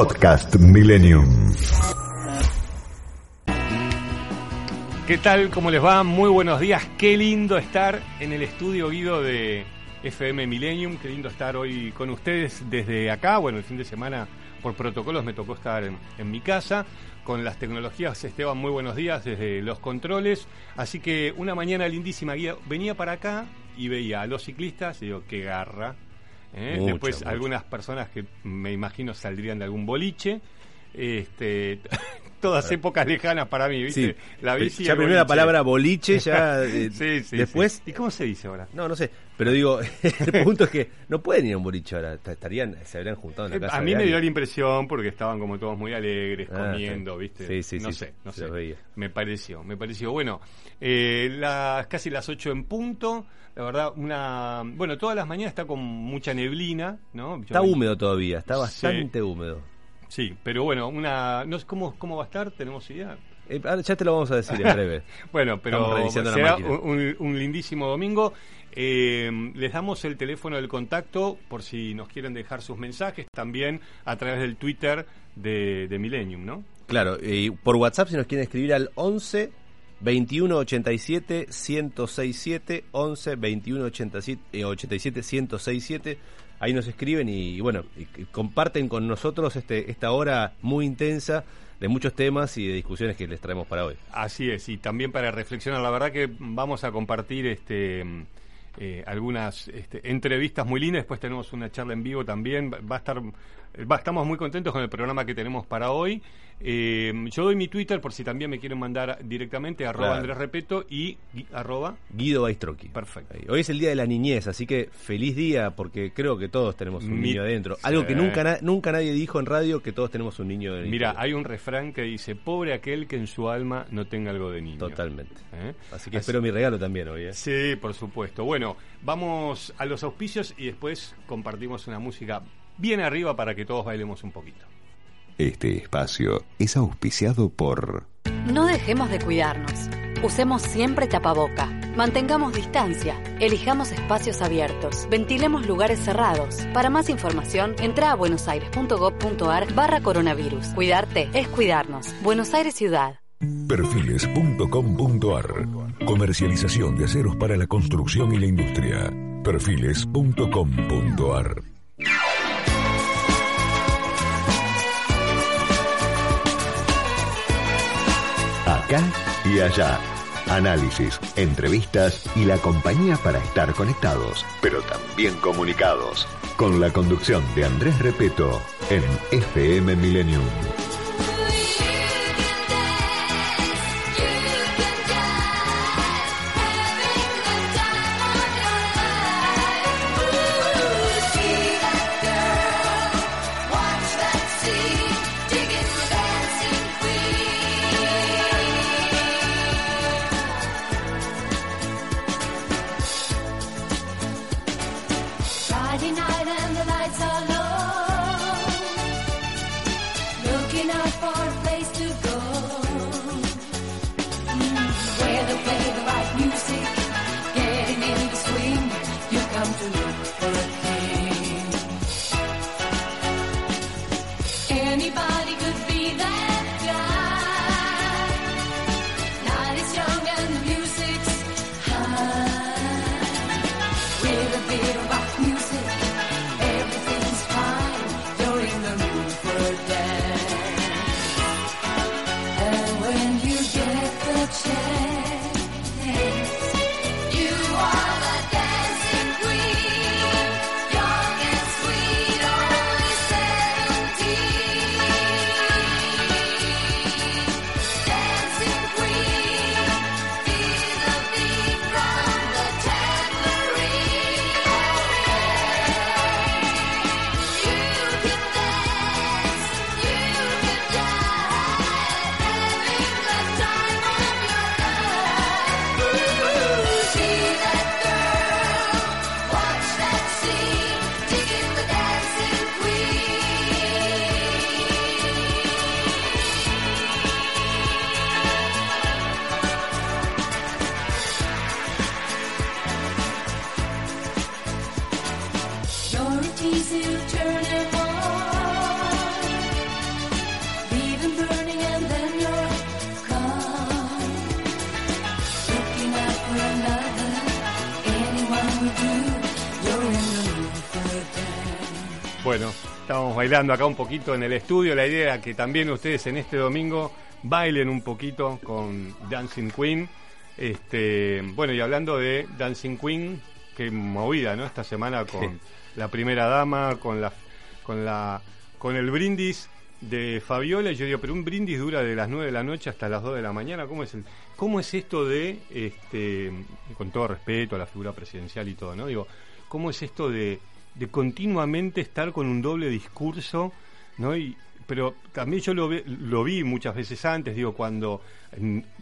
Podcast Millennium. ¿Qué tal? ¿Cómo les va? Muy buenos días. Qué lindo estar en el estudio Guido de FM Millennium. Qué lindo estar hoy con ustedes desde acá. Bueno, el fin de semana por protocolos me tocó estar en, en mi casa con las tecnologías. Esteban, muy buenos días desde los controles. Así que una mañana lindísima. Guido. Venía para acá y veía a los ciclistas y digo, qué garra. ¿Eh? Después algunas personas que me imagino saldrían de algún boliche. Este, todas épocas lejanas para mí, ¿viste? Sí, La bici ya primero la palabra boliche, ya eh, Sí, sí, después... ¿Y cómo se dice ahora? No, no sé, pero digo, el punto es que no pueden ir a un boliche ahora, est- estarían, se habrían juntado en la Eh, casa A mí me dio la impresión porque estaban como todos muy alegres, Ah, comiendo. ¿viste? No sé, no sé. veía. Me pareció, me pareció. Bueno, eh, las casi las 8 en punto. La verdad, una. Bueno, todas las mañanas está con mucha neblina, ¿no? Yo Está húmedo todavía, está bastante húmedo. Sí, pero bueno, una. No sé cómo, cómo va a estar, tenemos idea. Eh, ahora ya te lo vamos a decir en breve. Bueno, pero será un, un- lindísimo domingo. Eh, les damos el teléfono del contacto por si nos quieren dejar sus mensajes, también a través del Twitter de, de Millennium, ¿no? Claro, y por WhatsApp si nos quieren escribir al 11 21 87 1067 11 21 87, eh, 87 1067 ahí nos escriben y, bueno, y- comparten con nosotros este esta hora muy intensa de muchos temas y de discusiones que les traemos para hoy. Así es, y también para reflexionar, la verdad que vamos a compartir este eh, algunas este, entrevistas muy lindas, después tenemos una charla en vivo también, va a estar, estamos muy contentos con el programa que tenemos para hoy. Eh, yo doy mi Twitter por si también me quieren mandar directamente, arroba Claro. Andrés Repeto y gui- arroba, Guido Baistroqui. perfecto. Hoy es el día de la niñez, así que feliz día porque creo que todos tenemos un Mi- niño adentro. Algo que nunca na- nunca nadie dijo en radio que todos tenemos un niño adentro. Mira, hay un refrán que dice, pobre aquel que en su alma no tenga algo de niño. totalmente. ¿Eh? Así que espero mi regalo también hoy. ¿eh? Sí, por supuesto. Bueno, vamos a los auspicios y después compartimos una música bien arriba para que todos bailemos un poquito. Este espacio es auspiciado por No dejemos de cuidarnos. Usemos siempre tapaboca. Mantengamos distancia. Elijamos espacios abiertos. Ventilemos lugares cerrados. Para más información, entra a buenosaires.gov.ar barra coronavirus. Cuidarte es cuidarnos. Buenos Aires Ciudad. Perfiles.com.ar Comercialización de aceros para la construcción y la industria. Perfiles.com.ar Acá y allá. Análisis, entrevistas y la compañía para estar conectados, pero también comunicados. Con la conducción de Andrés Repeto en FM Millennium. Estábamos bailando acá un poquito en el estudio. La idea era que también ustedes en este domingo bailen un poquito con Dancing Queen. Este, bueno, y hablando de Dancing Queen, qué movida, ¿no? Esta semana con la primera dama, con la con la con el brindis de Fabiola. Y yo digo, pero un brindis dura de las 9 de la noche hasta las 2 de la mañana. ¿Cómo es el cómo es esto de este con todo respeto a la figura presidencial y todo, ¿no? Digo, ¿cómo es esto de de continuamente estar con un doble discurso, ¿no? Y, pero también yo lo, ve- lo vi muchas veces antes, digo, cuando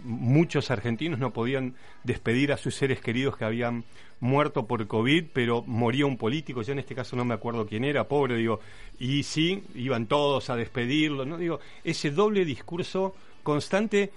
muchos argentinos no podían despedir a sus seres queridos que habían muerto por COVID, pero moría un político, yo en este caso no me acuerdo quién era, pobre, digo, y sí, iban todos a despedirlo, ¿no? Digo, ese doble discurso constante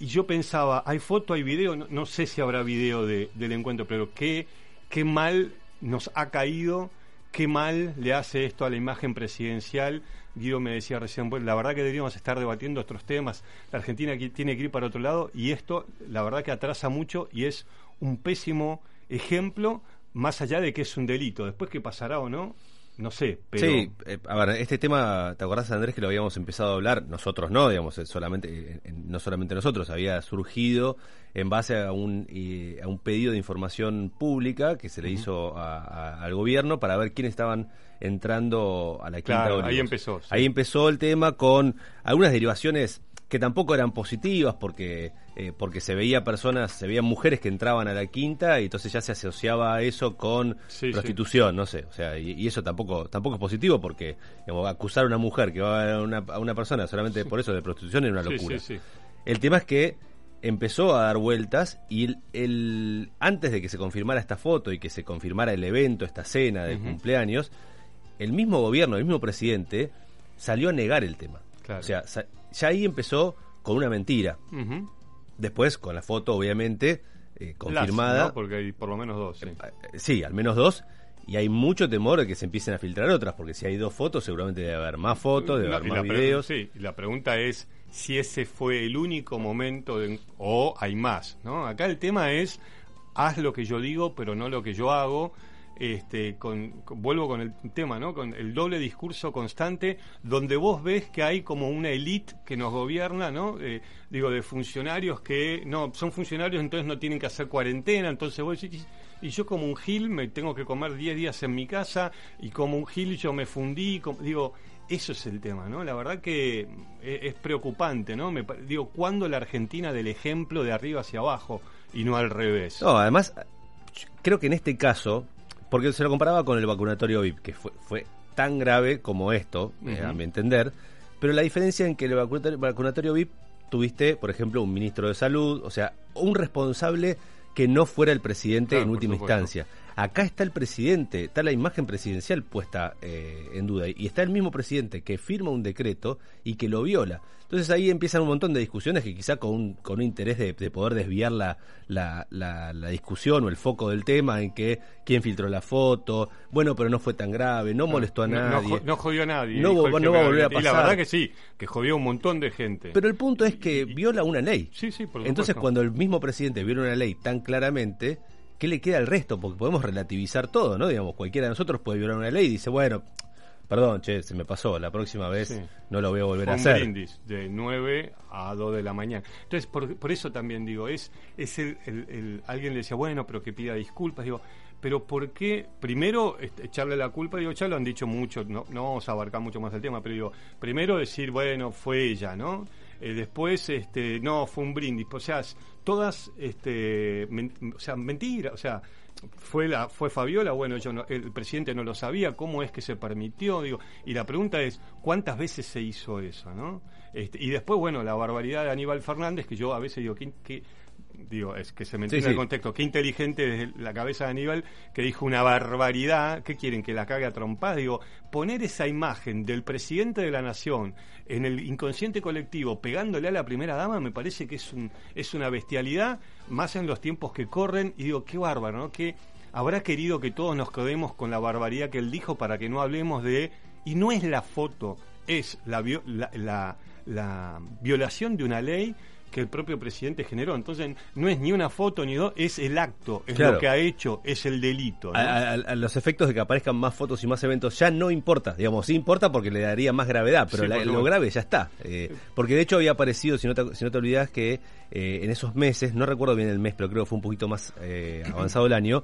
y yo pensaba, hay foto, hay video, no, no sé si habrá video de- del encuentro, pero qué, qué mal nos ha caído, qué mal le hace esto a la imagen presidencial. Guido me decía recién, bueno, la verdad que deberíamos estar debatiendo otros temas. La Argentina tiene que ir para otro lado y esto, la verdad que atrasa mucho y es un pésimo ejemplo, más allá de que es un delito. Después que pasará o no, no sé. Sí, eh, a ver, este tema, ¿te acordás Andrés que lo habíamos empezado a hablar? Nosotros no, digamos, eh, solamente, eh, no solamente nosotros, había surgido en base a un, eh, a un pedido de información pública que se le hizo a- a- al gobierno para ver quiénes estaban entrando a la Quinta Claro, ahí empezó, sí. Ahí empezó el tema con algunas derivaciones que tampoco eran positivas porque eh, porque se veía personas, se veían mujeres que entraban a la quinta y entonces ya se asociaba eso con Sí, sí. prostitución, no sé, o sea, y, y eso tampoco tampoco es positivo porque digamos, acusar a una mujer que va a una, a una persona solamente por eso de prostitución es una Sí, locura. sí, sí. El tema es que empezó a dar vueltas y el, el- antes de que se confirmara esta foto y que se confirmara el evento, esta cena de cumpleaños, el mismo gobierno, el mismo presidente salió a negar el tema. Claro. O sea, ya ahí empezó con una mentira. Después, con la foto, obviamente, eh, confirmada. Las, ¿no? Porque hay por lo menos dos. sí. Eh, Sí, al menos dos. Y hay mucho temor de que se empiecen a filtrar otras, porque si hay dos fotos, seguramente debe haber más fotos, debe haber más la videos. sí, y la pregunta es si ese fue el único momento de- o hay más, ¿no? Acá el tema es haz lo que yo digo, pero no lo que yo hago. Este, con, vuelvo con el tema, ¿no? Con el doble discurso constante, donde vos ves que hay como una élite que nos gobierna, ¿no? Eh, digo, de funcionarios que no son funcionarios, entonces no tienen que hacer cuarentena, entonces vos decís, y yo como un gil me tengo que comer 10 días en mi casa y como un gil yo me fundí, como- digo, eso es el tema, ¿no? La verdad que es, es preocupante, ¿no? Me, digo, ¿cuándo la Argentina del ejemplo de arriba hacia abajo y no al revés? No, además, creo que en este caso, porque se lo comparaba con el vacunatorio VIP, que fue, fue tan grave como esto, eh, a mi entender, pero la diferencia en que el vacunatorio, vacunatorio VIP tuviste, por ejemplo, un ministro de salud, o sea, un responsable que no fuera el presidente Claro, en última instancia. Acá está el presidente, está la imagen presidencial puesta eh, en duda y está el mismo presidente que firma un decreto y que lo viola. Entonces ahí empiezan un montón de discusiones que quizá con un, con un interés de, de poder desviar la, la, la- la discusión o el foco del tema en que quién filtró la foto, bueno, pero no fue tan grave, no molestó a no nadie. No, jodió a nadie. No va a volver a gabinete. Y la pasar. verdad que sí, que jodió a un montón de gente. Pero el punto es que viola una ley. sí, sí, por Entonces, cuando el mismo presidente viola una ley tan claramente, ¿qué le queda al resto? Porque podemos relativizar todo, ¿no? Digamos, cualquiera de nosotros puede violar una ley y dice, bueno, perdón, che, se me pasó, la próxima vez Sí. no lo voy a volver Fue a un hacer. brindis de 9 a 2 de la mañana. Entonces, por, por eso también digo, es, es el, el- el- alguien le decía, bueno, pero que pida disculpas, digo, pero ¿por qué? Primero, echarle la culpa, digo, ya lo han dicho mucho, no, no vamos a abarcar mucho más el tema, pero digo, primero decir, bueno, fue ella, ¿no? Eh, después, este, no, fue un brindis, o sea, todas, este, o sea, mentiras, o sea, fue la fue Fabiola bueno yo no- el presidente no lo sabía cómo es que se permitió digo y la pregunta es cuántas veces se hizo eso no Este, y después bueno la barbaridad de Aníbal Fernández que yo a veces digo que- digo es que se me Sí, entiende el contexto. Qué inteligente desde la cabeza de Aníbal que dijo una barbaridad. Qué quieren que la cague a trompadas digo poner esa imagen del presidente de la nación en el inconsciente colectivo pegándole a la primera dama me parece que es un es una bestialidad más en los tiempos que corren. Y digo qué bárbaro no que habrá querido que todos nos quedemos con la barbaridad que él dijo para que no hablemos de y no es la foto es la, la- la violación de una ley que el propio presidente generó. Entonces, no es ni una foto ni dos, es el acto, es Claro. lo que ha hecho, es el delito. ¿no? A, a- a los efectos de que aparezcan más fotos y más eventos ya no importa, digamos, sí importa porque le daría más gravedad, pero Sí, la- porque lo grave ya está. Eh, porque de hecho había aparecido, si no te, si no te olvidas, que eh, en esos meses, no recuerdo bien el mes, pero creo que fue un poquito más eh, avanzado el año,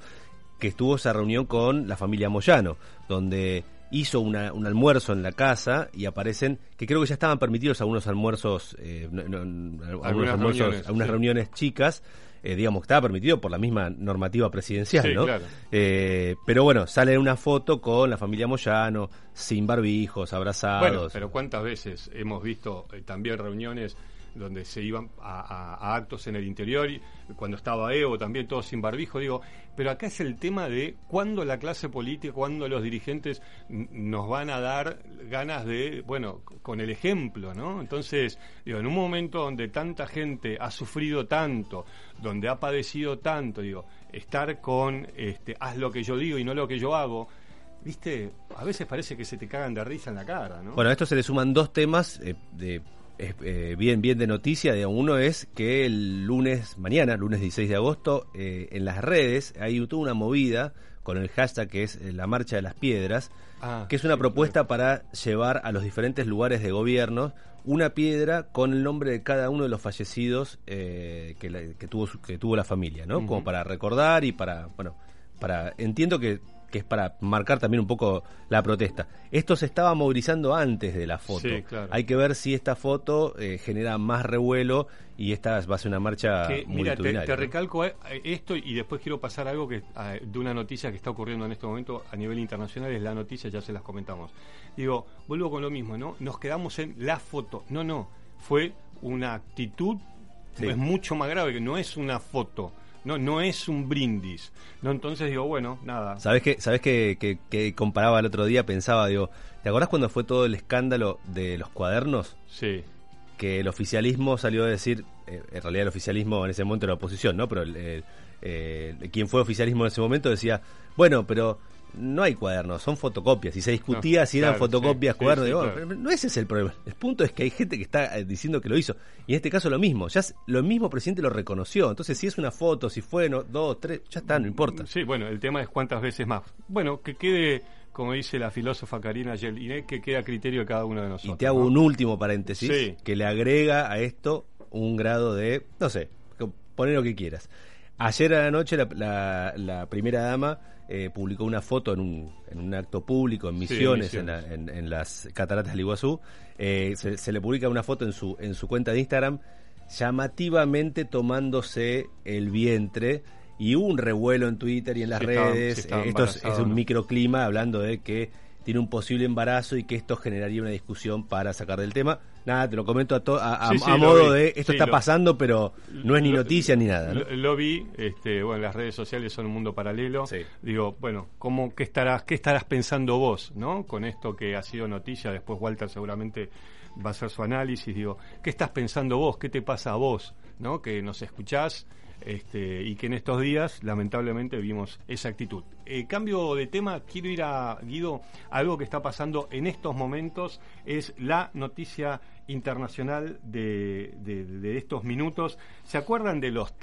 que estuvo esa reunión con la familia Moyano, donde hizo una- un almuerzo en la casa y aparecen, que creo que ya estaban permitidos algunos almuerzos, eh, no- no- algunos Algunas almuerzos, reuniones, algunas sí. reuniones chicas, eh, digamos, que estaba permitido por la misma normativa presidencial, Sí, ¿no? claro. Eh, pero bueno, sale una foto con la familia Moyano, sin barbijos, abrazados. Bueno, pero ¿cuántas veces hemos visto eh, también reuniones donde se iban a, actos en el interior, y cuando estaba Evo también todos sin barbijo, digo, pero acá es el tema de cuándo la clase política, cuándo los dirigentes nos van a dar ganas de, bueno, con el ejemplo, ¿no? Entonces, digo, en un momento donde tanta gente ha sufrido tanto, donde ha padecido tanto, digo, estar con, este, haz lo que yo digo y no lo que yo hago, Viste, a veces parece que se te cagan de risa en la cara, ¿no? Bueno, a esto se le suman dos temas eh, de, eh, bien, bien de noticia. digamos. Uno es que el lunes, mañana, lunes 16 de agosto, eh, en las redes hay toda una movida con el hashtag que es eh, la Marcha de las Piedras, Ah, que es una sí, propuesta para llevar a los diferentes lugares de gobierno una piedra con el nombre de cada uno de los fallecidos eh, que, la- que tuvo su- que tuvo la familia, ¿no? Como para recordar y para, bueno, para entiendo que, que es para marcar también un poco la protesta. Esto se estaba movilizando antes de la foto. Sí, claro. Hay que ver si esta foto eh, genera más revuelo y esta va a ser una marcha que, mira, te, recalco eh, esto y después quiero pasar algo que eh, de una noticia que está ocurriendo en este momento a nivel internacional, es la noticia, ya se las comentamos. Digo, vuelvo con lo mismo, ¿no? Nos quedamos en la foto. No, no, fue una actitud, Sí. es mucho más grave, que no es una foto. No, no es un brindis. No, entonces digo, bueno, nada. ¿Sabes qué, sabes qué, qué- qué comparaba el otro día? Pensaba, digo, ¿te acordás cuando fue todo el escándalo de los cuadernos? Sí. Que el oficialismo salió a decir, eh, en realidad el oficialismo en ese momento era oposición, ¿no? Pero el, el- eh, quien fue oficialismo en ese momento decía, bueno, pero no hay cuadernos, son fotocopias. Y se discutía No, si eran claro, fotocopias, sí, cuadernos. sí, Digo, claro. pero no ese es el problema. El punto es que hay gente que está eh, diciendo que lo hizo. Y en este caso lo mismo. Ya lo mismo presidente lo reconoció. Entonces, si es una foto, si fue no, dos, tres, ya está, no importa. Sí, bueno, el tema es cuántas veces más. Bueno, que quede, como dice la filósofa Karina Jelinek, que quede a criterio de cada uno de nosotros. Y te hago ¿no? un último paréntesis que le agrega a esto un grado de, no sé, poner lo que quieras. Ayer a la noche la, la- la primera dama eh, publicó una foto en un, en un acto público en Sí, Misiones, Misiones. En, la- en- en las cataratas del Iguazú. Eh, se, se le publica una foto en su, en su cuenta de Instagram llamativamente tomándose el vientre y hubo un revuelo en Twitter y en las Sí, redes. sí, esto es, un ¿no? microclima hablando de que tiene un posible embarazo y que esto generaría una discusión para sacar del tema. Nada, te lo comento a, to- a, a- Sí, sí, a lo modo de esto Sí, está lo- pasando, pero no es ni Lo- noticia ni nada. ¿no? Lo, lo vi, este, bueno, las redes sociales son un mundo paralelo. Digo, bueno, ¿cómo, qué, estarás, ¿qué estarás pensando vos, no? Con esto que ha sido noticia, después Walter seguramente va a hacer su análisis. Digo, ¿qué estás pensando vos? ¿Qué te pasa a vos? ¿No? Que nos escuchás este, y que en estos días, lamentablemente, vimos esa actitud. Eh, cambio de tema, quiero ir a, Guido, algo que está pasando en estos momentos es la noticia internacional de, de- estos minutos. ¿Se acuerdan de los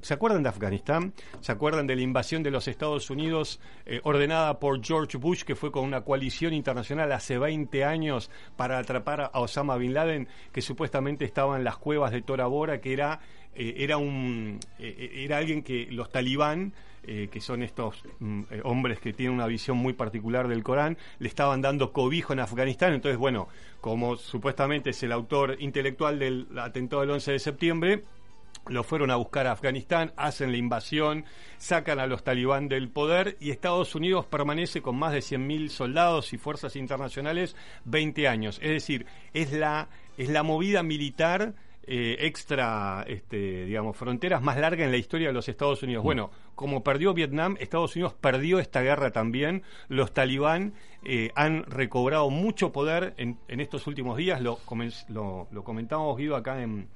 ¿Se acuerdan de Afganistán? ¿Se acuerdan de la invasión de los Estados Unidos eh, ordenada por George Bush, que fue con una coalición internacional hace 20 años para atrapar a Osama Bin Laden, que supuestamente estaba en las cuevas de Tora Bora, que era, eh, era, un, eh, era alguien que los talibán eh, que son estos mm, eh, hombres que tienen una visión muy particular del Corán, le estaban dando cobijo en Afganistán. Entonces, bueno, como supuestamente es el autor intelectual del atentado del 11 de septiembre, lo fueron a buscar a Afganistán, hacen la invasión, sacan a los talibán del poder y Estados Unidos permanece con más de 100.000 soldados y fuerzas internacionales 20 años. Es decir, es la, es la movida militar eh, extra, este, digamos, fronteras más larga en la historia de los Estados Unidos. Bueno, como perdió Vietnam, Estados Unidos perdió esta guerra también. Los talibán eh, han recobrado mucho poder en, en estos últimos días. Lo, lo, lo comentábamos, Guido, acá en,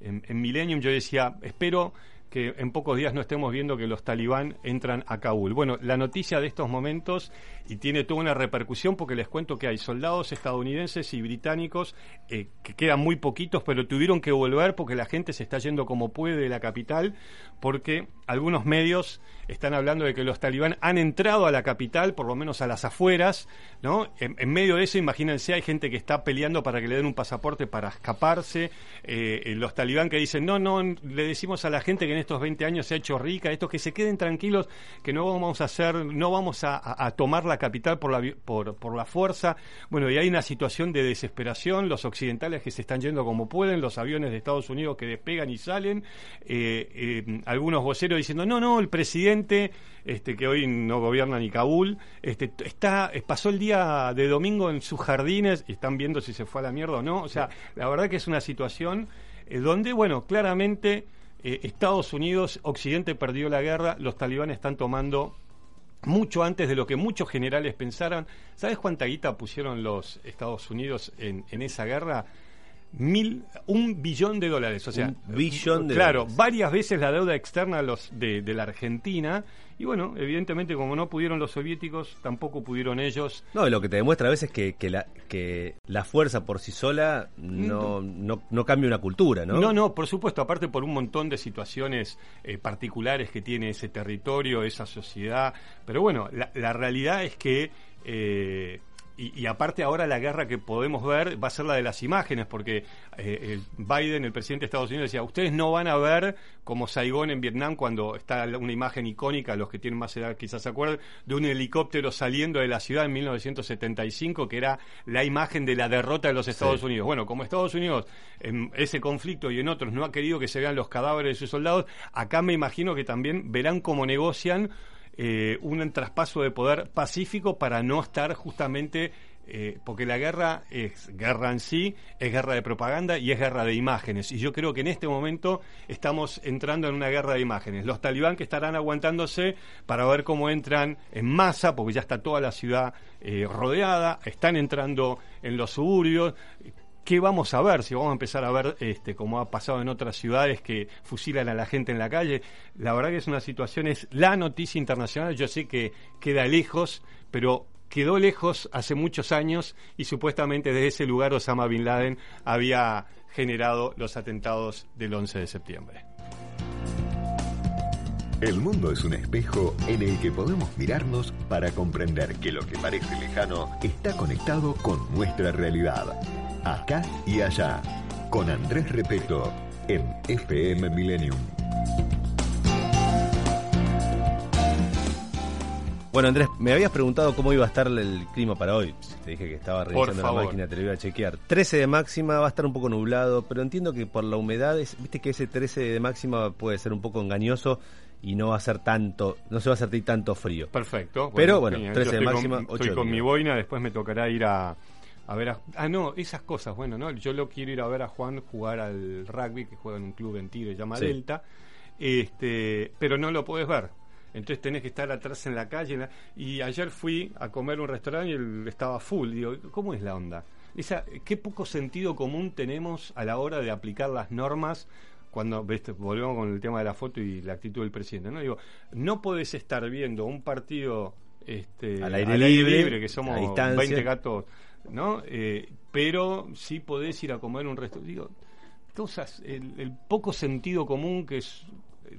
en, en Millennium. Yo decía, espero que en pocos días no estemos viendo que los talibán entran a Kabul. Bueno, la noticia de estos momentos y tiene toda una repercusión porque les cuento que hay soldados estadounidenses y británicos eh, que quedan muy poquitos, pero tuvieron que volver porque la gente se está yendo como puede de la capital, porque algunos medios están hablando de que los talibán han entrado a la capital, por lo menos a las afueras, ¿no? En, medio de eso, imagínense, hay gente que está peleando para que le den un pasaporte para escaparse, eh, eh, los talibán que dicen, no, no, le decimos a la gente que en estos 20 años se ha hecho rica, estos que se queden tranquilos, que no vamos a hacer, no vamos a, a- a tomar la capital por la, por, por la fuerza. Bueno, y hay una situación de desesperación, los occidentales que se están yendo como pueden, los aviones de Estados Unidos que despegan y salen, eh, eh, algunos voceros diciendo, no, no, el presidente, este, que hoy no gobierna ni Kabul, este, está, pasó el día de domingo en sus jardines y están viendo si se fue a la mierda o no. O sea, la verdad que es una situación eh, donde, bueno, claramente eh, Estados Unidos, Occidente perdió la guerra, los talibanes están tomando mucho antes de lo que muchos generales pensaran. ¿Sabes cuánta guita pusieron los Estados Unidos en, en esa guerra? Mil, un billón de dólares, o sea, Un billón de claro, dólares. varias veces la deuda externa los de, de la Argentina y bueno, evidentemente como no pudieron los soviéticos, tampoco pudieron ellos. No, lo que te demuestra a veces que, que, la, que la fuerza por sí sola no, no, no cambia una cultura, ¿no? No, no, por supuesto, aparte por un montón de situaciones eh, particulares que tiene ese territorio, esa sociedad. Pero bueno, la, la realidad es que, eh, y, y aparte ahora la guerra que podemos ver va a ser la de las imágenes, porque eh, el Biden, el presidente de Estados Unidos, decía, ustedes no van a ver como Saigón en Vietnam cuando está una imagen icónica, los que tienen más edad quizás se acuerdan, de un helicóptero saliendo de la ciudad en 1975, que era la imagen de la derrota de los Estados Sí. Unidos. Bueno, como Estados Unidos en ese conflicto y en otros no ha querido que se vean los cadáveres de sus soldados, acá me imagino que también verán cómo negocian eh, un traspaso de poder pacífico para no estar justamente eh, porque la guerra es guerra en sí, es guerra de propaganda y es guerra de imágenes. Y yo creo que en este momento estamos entrando en una guerra de imágenes. Los talibán que estarán aguantándose para ver cómo entran en masa, porque ya está toda la ciudad eh, rodeada, están entrando en los suburbios. ¿Qué vamos a ver? Si vamos a empezar a ver, este, como ha pasado en otras ciudades, que fusilan a la gente en la calle. La verdad que es una situación, es la noticia internacional. Yo sé que queda lejos, pero quedó lejos hace muchos años y supuestamente desde ese lugar Osama Bin Laden había generado los atentados del 11 de septiembre. El mundo es un espejo en el que podemos mirarnos para comprender que lo que parece lejano está conectado con nuestra realidad. Acá y allá, con Andrés Repeto, en FM Millennium. Bueno, Andrés, me habías preguntado cómo iba a estar el clima para hoy. Te dije que estaba revisando la máquina, te lo iba a chequear. 13 de máxima, va a estar un poco nublado, pero entiendo que por la humedad, es- viste que ese 13 de máxima puede ser un poco engañoso y no va a ser tanto, no se va a sentir tanto frío. Perfecto. Pero, bueno, genial. 13 Yo de máxima, con, 8 Estoy de con mi boina, después me tocará ir a, a ver a... Ah, no, esas cosas, bueno, ¿no? Yo lo quiero ir a ver a Juan jugar al rugby, que juega en un club en Tigre, llama Sí. Delta, este, pero no lo puedes ver. Entonces tenés que estar atrás en la calle. en la- Y ayer fui a comer a un restaurante y él estaba full. Digo, ¿cómo es la onda? Esa, qué poco sentido común tenemos a la hora de aplicar las normas cuando ¿ves? volvemos con el tema de la foto y la actitud del presidente. No digo, no podés estar viendo un partido este, Al aire libre, que somos distancia. 20 gatos, ¿no? Eh, pero sí podés ir a comer un restaurante. Digo, cosas, el, el poco sentido común que es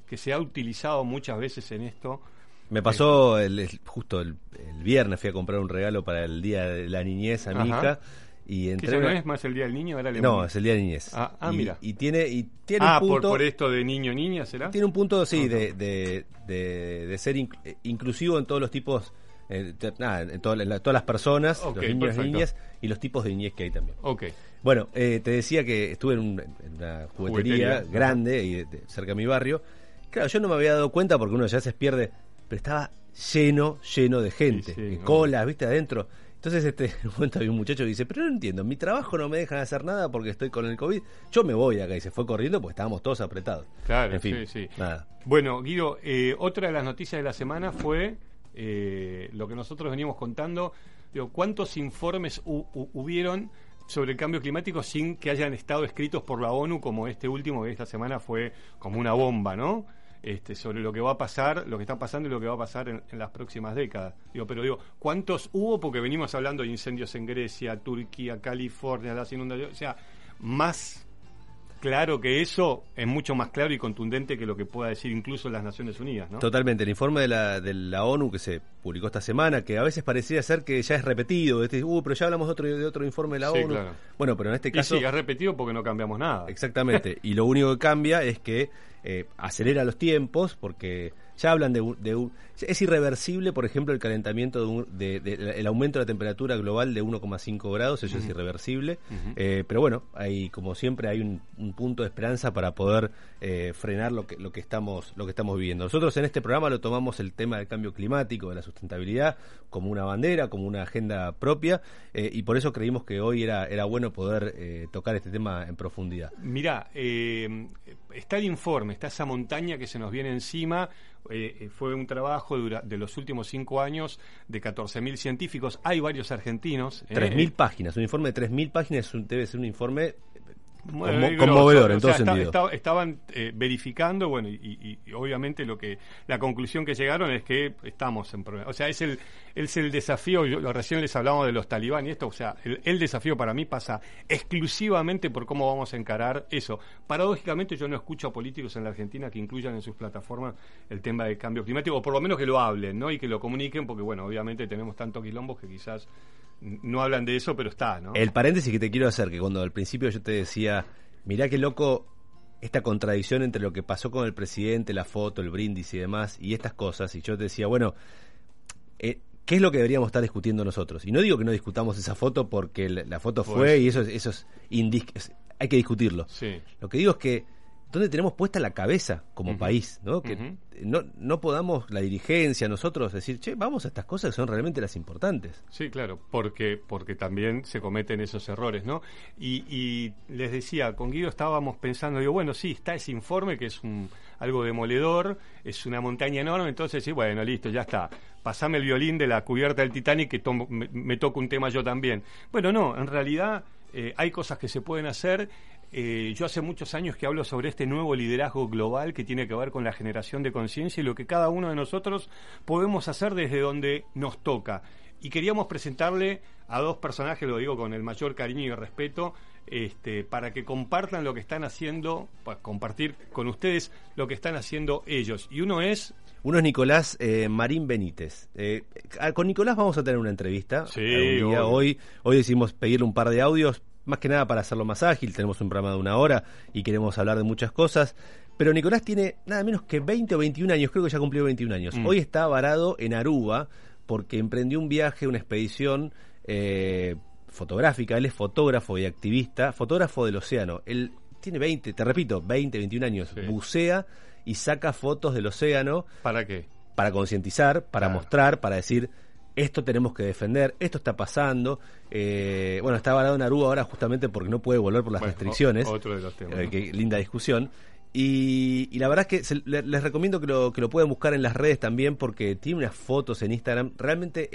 que se ha utilizado muchas veces en esto. Me pasó el, el- justo el, el viernes, fui a comprar un regalo para el Día de la Niñez a mi Ajá. hija y Que entré... ya no es más el Día del Niño, le No, es el Día de la Niñez. Ah, ah, y, mira. Y tiene, y tiene Ah, un por, punto... por esto de niño-niña, ¿será? Tiene un punto, sí, Ajá. de, de, de, de ser inc- eh, inclusivo en todos los tipos, eh, nada, en, todas las- todas las personas, los niños niñas, y los tipos de niñez que hay también. Bueno, eh, te decía que estuve en, un- en una juguetería, Juguetería, grande y de- de- cerca de mi barrio. Claro, yo no me había dado cuenta porque uno ya se pierde, pero estaba lleno, lleno de gente, Sí, sí, de colas, ¿viste? Adentro. Entonces, este, en un momento había un muchacho que dice, pero no entiendo, mi trabajo no me dejan hacer nada porque estoy con el COVID. Yo me voy acá y se fue corriendo porque estábamos todos apretados. Claro, en fin, sí, sí. nada. Bueno, Guido, eh, otra de las noticias de la semana fue eh, lo que nosotros veníamos contando. Digo, ¿Cuántos informes hu- hu- hubieron sobre el cambio climático sin que hayan estado escritos por la ONU, como este último que esta semana fue como una bomba, ¿no? Este, sobre lo que va a pasar, lo que está pasando y lo que va a pasar en, en las próximas décadas. Digo, pero digo, ¿cuántos hubo? Porque venimos hablando de incendios en Grecia, Turquía, California, las inundaciones, o sea, más claro que eso es mucho más claro y contundente que lo que pueda decir incluso las Naciones Unidas, ¿no? Totalmente, el informe de la, de la ONU que se publicó esta semana, que a veces parecía ser que ya es repetido, este, uh, pero ya hablamos de otro, de otro informe de la Sí, ONU. claro. Bueno, pero en este Y caso... sí, has repetido porque no cambiamos nada. Exactamente, y lo único que cambia es que eh, acelera los tiempos, porque ya hablan de, de un- Es irreversible, por ejemplo, el calentamiento, de, un- de- de- el aumento de la temperatura global de 1,5 grados, eso es irreversible. Eh, pero bueno, hay como siempre hay un, un punto de esperanza para poder eh, frenar lo que, lo, que estamos, lo que estamos viviendo. Nosotros en este programa lo tomamos el tema del cambio climático, de la sustentabilidad, como una bandera, como una agenda propia, eh, y por eso creímos que hoy era, era bueno poder tocar este tema en profundidad. Mirá, eh, está el informe, está esa montaña que se nos viene encima. fue un trabajo de los últimos cinco años de 14.000 científicos. Hay varios argentinos. eh, 3.000 páginas, un informe de 3.000 páginas debe ser un informe Conmo- conmovedor en o todo sea, está- sentido. está- estaban eh, verificando, bueno, y, y- y obviamente lo que la conclusión que llegaron es que estamos en problemas. O sea, es el es el desafío. Yo, recién les hablábamos de los talibán y esto, o sea, el, el desafío para mí pasa exclusivamente por cómo vamos a encarar eso. Paradójicamente, yo no escucho a políticos en la Argentina que incluyan en sus plataformas el tema del cambio climático, o por lo menos que lo hablen, ¿no? Y que lo comuniquen, porque bueno, obviamente tenemos tantos quilombos que quizás no hablan de eso, pero está, ¿no? El paréntesis que te quiero hacer, que cuando al principio yo te decía, mirá qué loco esta contradicción entre lo que pasó con el presidente, la foto, el brindis y demás, y estas cosas, y yo te decía, bueno, eh, ¿qué es lo que deberíamos estar discutiendo nosotros? Y no digo que no discutamos esa foto porque la, la foto Pues- fue y eso, es- eso es, indis- es- hay que discutirlo. Sí. Lo que digo es que ¿dónde tenemos puesta la cabeza como país? ¿no? Que no, no podamos, la dirigencia, nosotros, decir, che, vamos a estas cosas que son realmente las importantes. Sí, claro, porque, porque también se cometen esos errores, ¿no? Y, y les decía, con Guido estábamos pensando, digo, bueno, sí, está ese informe que es un, algo demoledor, es una montaña enorme, entonces sí, bueno, listo, ya está. Pasame el violín de la cubierta del Titanic que tomo- me, me toca un tema yo también. Bueno, no, en realidad eh, hay cosas que se pueden hacer. Eh, yo hace muchos años que hablo sobre este nuevo liderazgo global que tiene que ver con la generación de conciencia y lo que cada uno de nosotros podemos hacer desde donde nos toca. Y queríamos presentarle a dos personajes, lo digo con el mayor cariño y respeto, este, para que compartan lo que están haciendo, para compartir con ustedes lo que están haciendo ellos. Y uno es Uno es Nicolás eh, Marín Benítez. Eh, con Nicolás vamos a tener una entrevista. Sí, algún día. Hoy, hoy decidimos pedirle un par de audios, más que nada para hacerlo más ágil. Tenemos un programa de una hora y queremos hablar de muchas cosas. Pero Nicolás tiene nada menos que 20 o 21 años, creo que ya cumplió 21 años. Mm. Hoy está varado en Aruba porque emprendió un viaje, una expedición eh, fotográfica. Él es fotógrafo y activista, fotógrafo del océano. Él tiene 20, te repito, 20, 21 años. Sí. Bucea y saca fotos del océano para qué. para concientizar, para Claro. mostrar, para decir esto tenemos que defender, esto está pasando. Eh, bueno, está varado en Aruba ahora justamente porque no puede volver por las Bueno, restricciones. otro de los temas, Eh, linda discusión. Y, y la verdad es que se- le- les recomiendo que lo, que lo puedan buscar en las redes también porque tiene unas fotos en Instagram realmente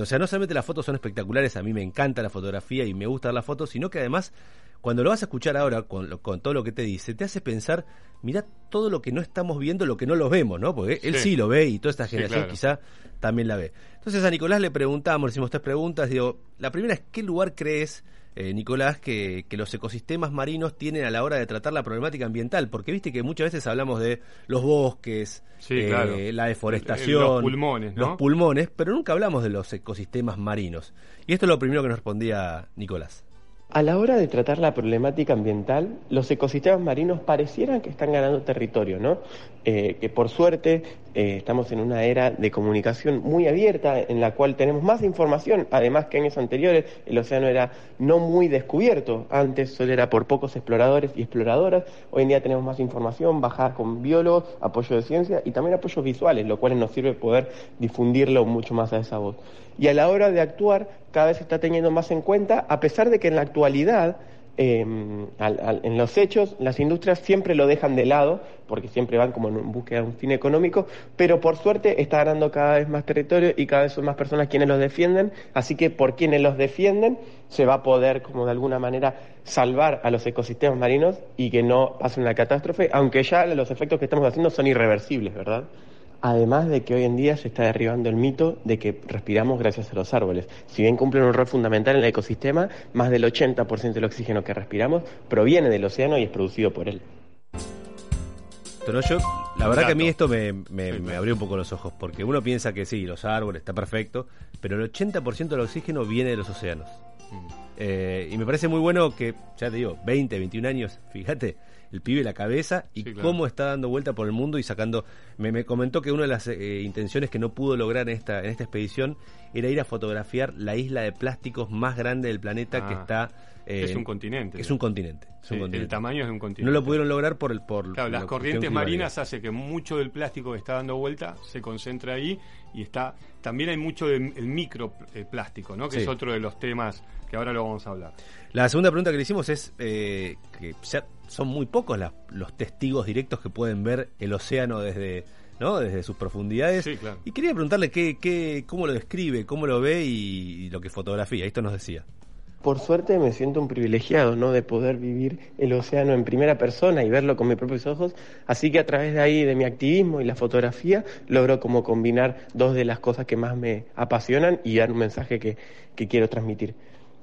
O sea, no solamente las fotos son espectaculares, a mí me encanta la fotografía y me gustan las fotos, sino que además cuando lo vas a escuchar ahora con, con todo lo que te dice, te hace pensar, mira todo lo que no estamos viendo, lo que no lo vemos, ¿no? Porque él Sí. sí lo ve y toda esta Sí, generación claro. quizá también la ve. Entonces a Nicolás le preguntamos, le hicimos tres preguntas, digo, la primera es, ¿qué lugar crees, eh, Nicolás, que, que los ecosistemas marinos tienen a la hora de tratar la problemática ambiental? Porque viste que muchas veces hablamos de los bosques, Sí, eh, claro. la deforestación, Los pulmones, ¿no? los pulmones, pero nunca hablamos de los ecosistemas marinos. Y esto es lo primero que nos respondía Nicolás. A la hora de tratar la problemática ambiental, los ecosistemas marinos parecieran que están ganando territorio, ¿no? Eh, que por suerte eh, estamos en una era de comunicación muy abierta en la cual tenemos más información, además que años anteriores el océano era no muy descubierto, antes solo era por pocos exploradores y exploradoras, hoy en día tenemos más información, bajada con biólogos, apoyo de ciencia y también apoyos visuales, lo cual nos sirve poder difundirlo mucho más a esa voz. Y a la hora de actuar, cada vez se está teniendo más en cuenta, a pesar de que en la actualidad eh, al- al- en los hechos, las industrias siempre lo dejan de lado, porque siempre van como en búsqueda de un fin económico, pero por suerte está ganando cada vez más territorio y cada vez son más personas quienes los defienden, así que por quienes los defienden se va a poder como de alguna manera salvar a los ecosistemas marinos y que no pase una catástrofe, aunque ya los efectos que estamos haciendo son irreversibles, ¿verdad? Además de que hoy en día se está derribando el mito de que respiramos gracias a los árboles. Si bien cumplen un rol fundamental en el ecosistema, más del 80% del oxígeno que respiramos proviene del océano y es producido por él. Pero yo, la verdad que a mí esto me, me- abrió un poco los ojos, porque uno piensa que sí, los árboles, está perfecto, pero el 80% del oxígeno viene de los océanos. Mm. Eh, y me parece muy bueno que, ya te digo, 20, 21 años, fíjate, el pibe la cabeza y Sí, claro. cómo está dando vuelta por el mundo y sacando... Me, me comentó que una de las eh, intenciones que no pudo lograr en esta, en esta expedición era ir a fotografiar la isla de plásticos más grande del planeta que Ah. está... eh, Es un continente. Es un continente. es un Sí, continente. el tamaño es de un continente. No lo pudieron lograr por el... Por Claro, la las corrientes marinas hace que mucho del plástico que está dando vuelta se concentre ahí y está también hay mucho del el microplástico, ¿no? Que Sí. es otro de los temas que ahora lo vamos a hablar. La segunda pregunta que le hicimos es eh, que ya son muy pocos la- los testigos directos que pueden ver el océano desde, ¿no? desde sus profundidades. Sí, claro. Y quería preguntarle qué, qué, cómo lo describe, cómo lo ve y, y lo que fotografía. Esto nos decía. Por suerte me siento un privilegiado, ¿no? De poder vivir el océano en primera persona y verlo con mis propios ojos. Así que a través de ahí, de mi activismo y la fotografía, logro como combinar dos de las cosas que más me apasionan y dar un mensaje que, que quiero transmitir.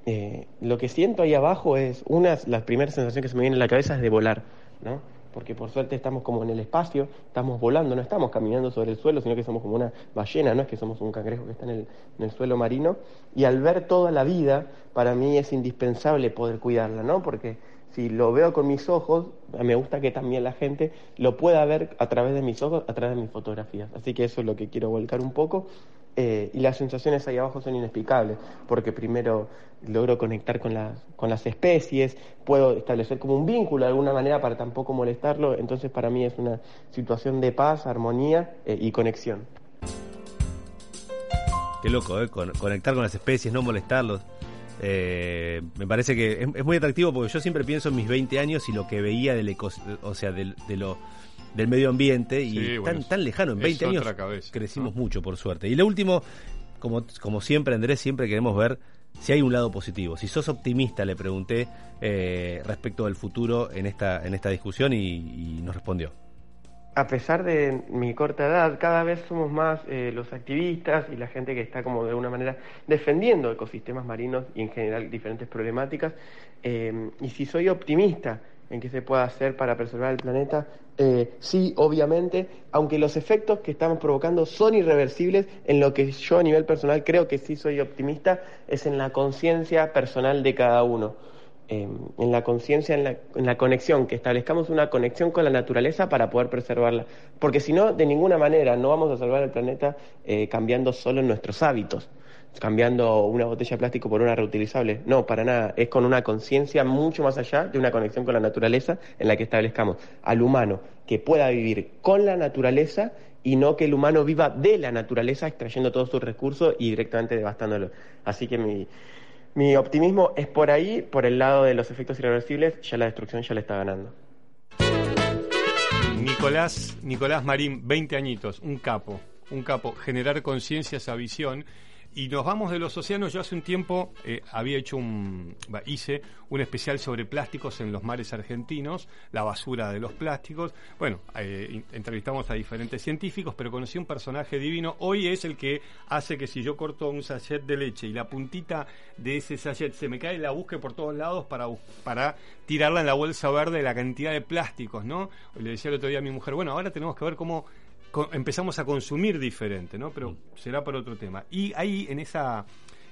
Eh, lo que siento ahí abajo es, una, la primera sensación que se me viene a la cabeza es de volar, ¿no? Porque por suerte estamos como en el espacio, estamos volando, no estamos caminando sobre el suelo, sino que somos como una ballena, no es que somos un cangrejo que está en el, en el suelo marino. Y al ver toda la vida, para mí es indispensable poder cuidarla, ¿no? Porque si lo veo con mis ojos, me gusta que también la gente lo pueda ver a través de mis ojos, a través de mis fotografías. Así que eso es lo que quiero volcar un poco. Eh, y las sensaciones ahí abajo son inexplicables, porque primero logro conectar con las, con las especies, puedo establecer como un vínculo de alguna manera para tampoco molestarlo, entonces para mí es una situación de paz, armonía eh, y conexión. Qué loco, ¿eh? Con- conectar con las especies, no molestarlos. Eh, me parece que es, muy atractivo porque yo siempre pienso en mis 20 años y lo que veía del ecos- o sea, del, de lo, del medio ambiente y Sí, tan, bueno, tan lejano, en es 20 años cabeza, crecimos ¿no? mucho por suerte. Y lo último, como, como siempre Andrés, siempre queremos ver si hay un lado positivo. Si sos optimista, le pregunté eh, respecto del futuro en esta, en esta discusión y, y nos respondió. a pesar de mi corta edad, cada vez somos más eh, los activistas y la gente que está como de alguna manera defendiendo ecosistemas marinos y en general diferentes problemáticas. Eh, y si soy optimista en qué se puede hacer para preservar el planeta, eh, sí, obviamente, aunque los efectos que estamos provocando son irreversibles, en lo que yo a nivel personal creo que sí soy optimista es en la conciencia personal de cada uno. Eh, en la conciencia, en la, en la conexión, que establezcamos una conexión con la naturaleza para poder preservarla. Porque si no, de ninguna manera no vamos a salvar el planeta eh, cambiando solo nuestros hábitos, cambiando una botella de plástico por una reutilizable. No, para nada. Es con una conciencia mucho más allá de una conexión con la naturaleza en la que establezcamos al humano que pueda vivir con la naturaleza y no que el humano viva de la naturaleza extrayendo todos sus recursos y directamente devastándolo. Así que mi, mi optimismo es por ahí, por el lado de los efectos irreversibles, ya la destrucción ya le está ganando. Nicolás, Nicolás Marín, 20 añitos, un capo, un capo, generar conciencia, esa visión. Y nos vamos de los océanos. Yo hace un tiempo eh, había hecho un, hice un especial sobre plásticos en los mares argentinos, la basura de los plásticos. Bueno, eh, entrevistamos a diferentes científicos, pero conocí un personaje divino. Hoy es el que hace que si yo corto un sachet de leche y la puntita de ese sachet se me cae, la busque por todos lados para, para tirarla en la bolsa verde de la cantidad de plásticos, ¿no? Le decía el otro día a mi mujer, bueno, ahora tenemos que ver cómo empezamos a consumir diferente, ¿no? Pero será por otro tema. Y ahí en esa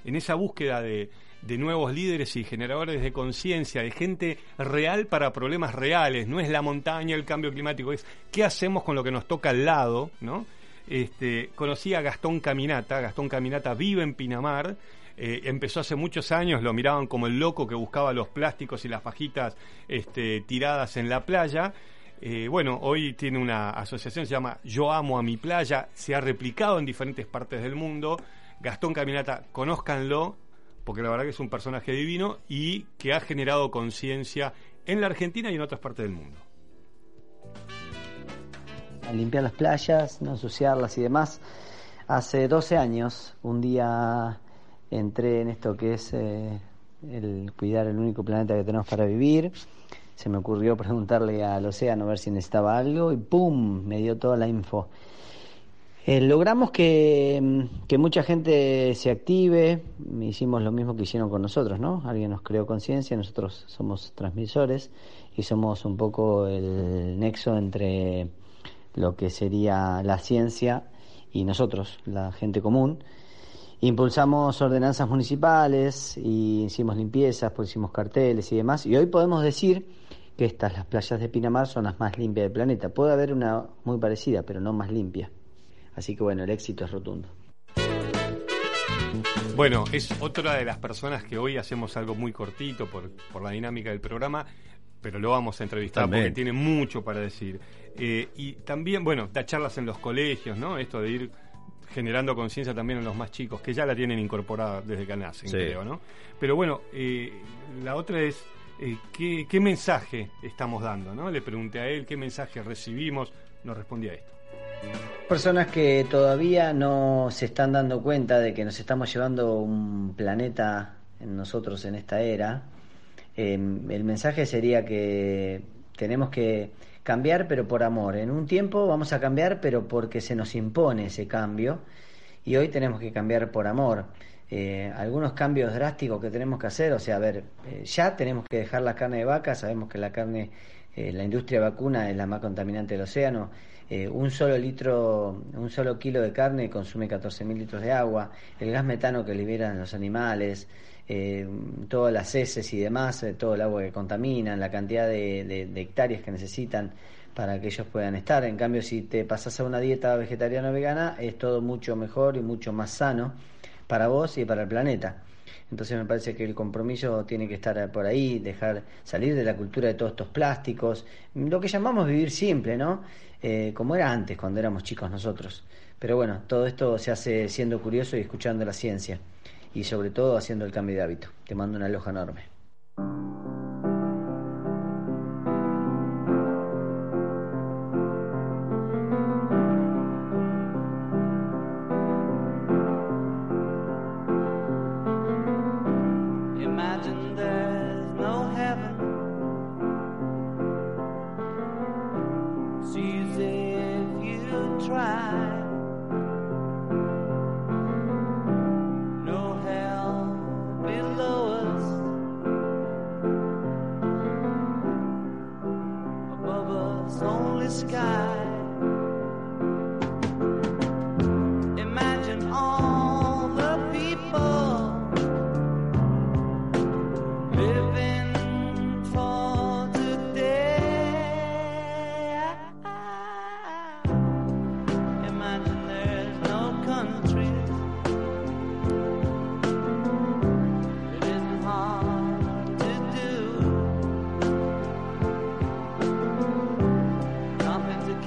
en esa búsqueda de, de nuevos líderes y generadores de conciencia, de gente real para problemas reales, no es la montaña, el cambio climático, es qué hacemos con lo que nos toca al lado, ¿no? Este, conocí a Gastón Caminata, Gastón Caminata vive en Pinamar, eh, empezó hace muchos años, lo miraban como el loco que buscaba los plásticos y las fajitas este, tiradas en la playa. Eh, bueno, hoy tiene una asociación, se llama Yo Amo a mi playa, se ha replicado en diferentes partes del mundo. Gastón Caminata, conózcanlo, porque la verdad que es un personaje divino y que ha generado conciencia en la Argentina y en otras partes del mundo. limpiar las playas, no ensuciarlas y demás. Hace 12 años, un día entré en esto que es eh, el cuidar el único planeta que tenemos para vivir. Se me ocurrió preguntarle al océano a ver si necesitaba algo y ¡pum! me dio toda la info. Eh, logramos que, que mucha gente se active, hicimos lo mismo que hicieron con nosotros, ¿no? Alguien nos creó conciencia, nosotros somos transmisores y somos un poco el nexo entre lo que sería la ciencia y nosotros, la gente común. Impulsamos ordenanzas municipales y hicimos limpiezas, pusimos carteles y demás. Y hoy podemos decir que estas, las playas de Pinamar, son las más limpias del planeta. Puede haber una muy parecida, pero no más limpia. Así que bueno, el éxito es rotundo. Bueno, es otra de las personas que hoy hacemos algo muy cortito por, por la dinámica del programa, pero lo vamos a entrevistar También. porque tiene mucho para decir. Eh, y también, bueno, da charlas en los colegios, ¿no? Esto de ir generando conciencia también en los más chicos, que ya la tienen incorporada desde que nacen, Sí. creo, ¿no? Pero bueno, eh, la otra es, eh, ¿qué, ¿qué mensaje estamos dando, ¿no? Le pregunté a él qué mensaje recibimos, nos respondía esto. Personas que todavía no se están dando cuenta de que nos estamos llevando un planeta en nosotros en esta era, eh, el mensaje sería que tenemos que cambiar pero por amor. En un tiempo vamos a cambiar pero porque se nos impone ese cambio y hoy tenemos que cambiar por amor. Eh, algunos cambios drásticos que tenemos que hacer, o sea, a ver, eh, ya tenemos que dejar la carne de vaca, sabemos que la carne, eh, la industria vacuna es la más contaminante del océano, eh, un solo litro, un solo kilo de carne consume 14.000 litros de agua, el gas metano que liberan los animales, eh, todas las heces y demás, eh, todo el agua que contaminan, la cantidad de, de- de hectáreas que necesitan para que ellos puedan estar. En cambio, si te pasas a una dieta vegetariana o vegana, es todo mucho mejor y mucho más sano para vos y para el planeta. Entonces me parece que el compromiso tiene que estar por ahí, dejar salir de la cultura de todos estos plásticos, lo que llamamos vivir simple, ¿no? Eh, como era antes, cuando éramos chicos nosotros. Pero bueno, todo esto se hace siendo curioso y escuchando la ciencia. Y sobre todo haciendo el cambio de hábito. Te mando una aloja enorme.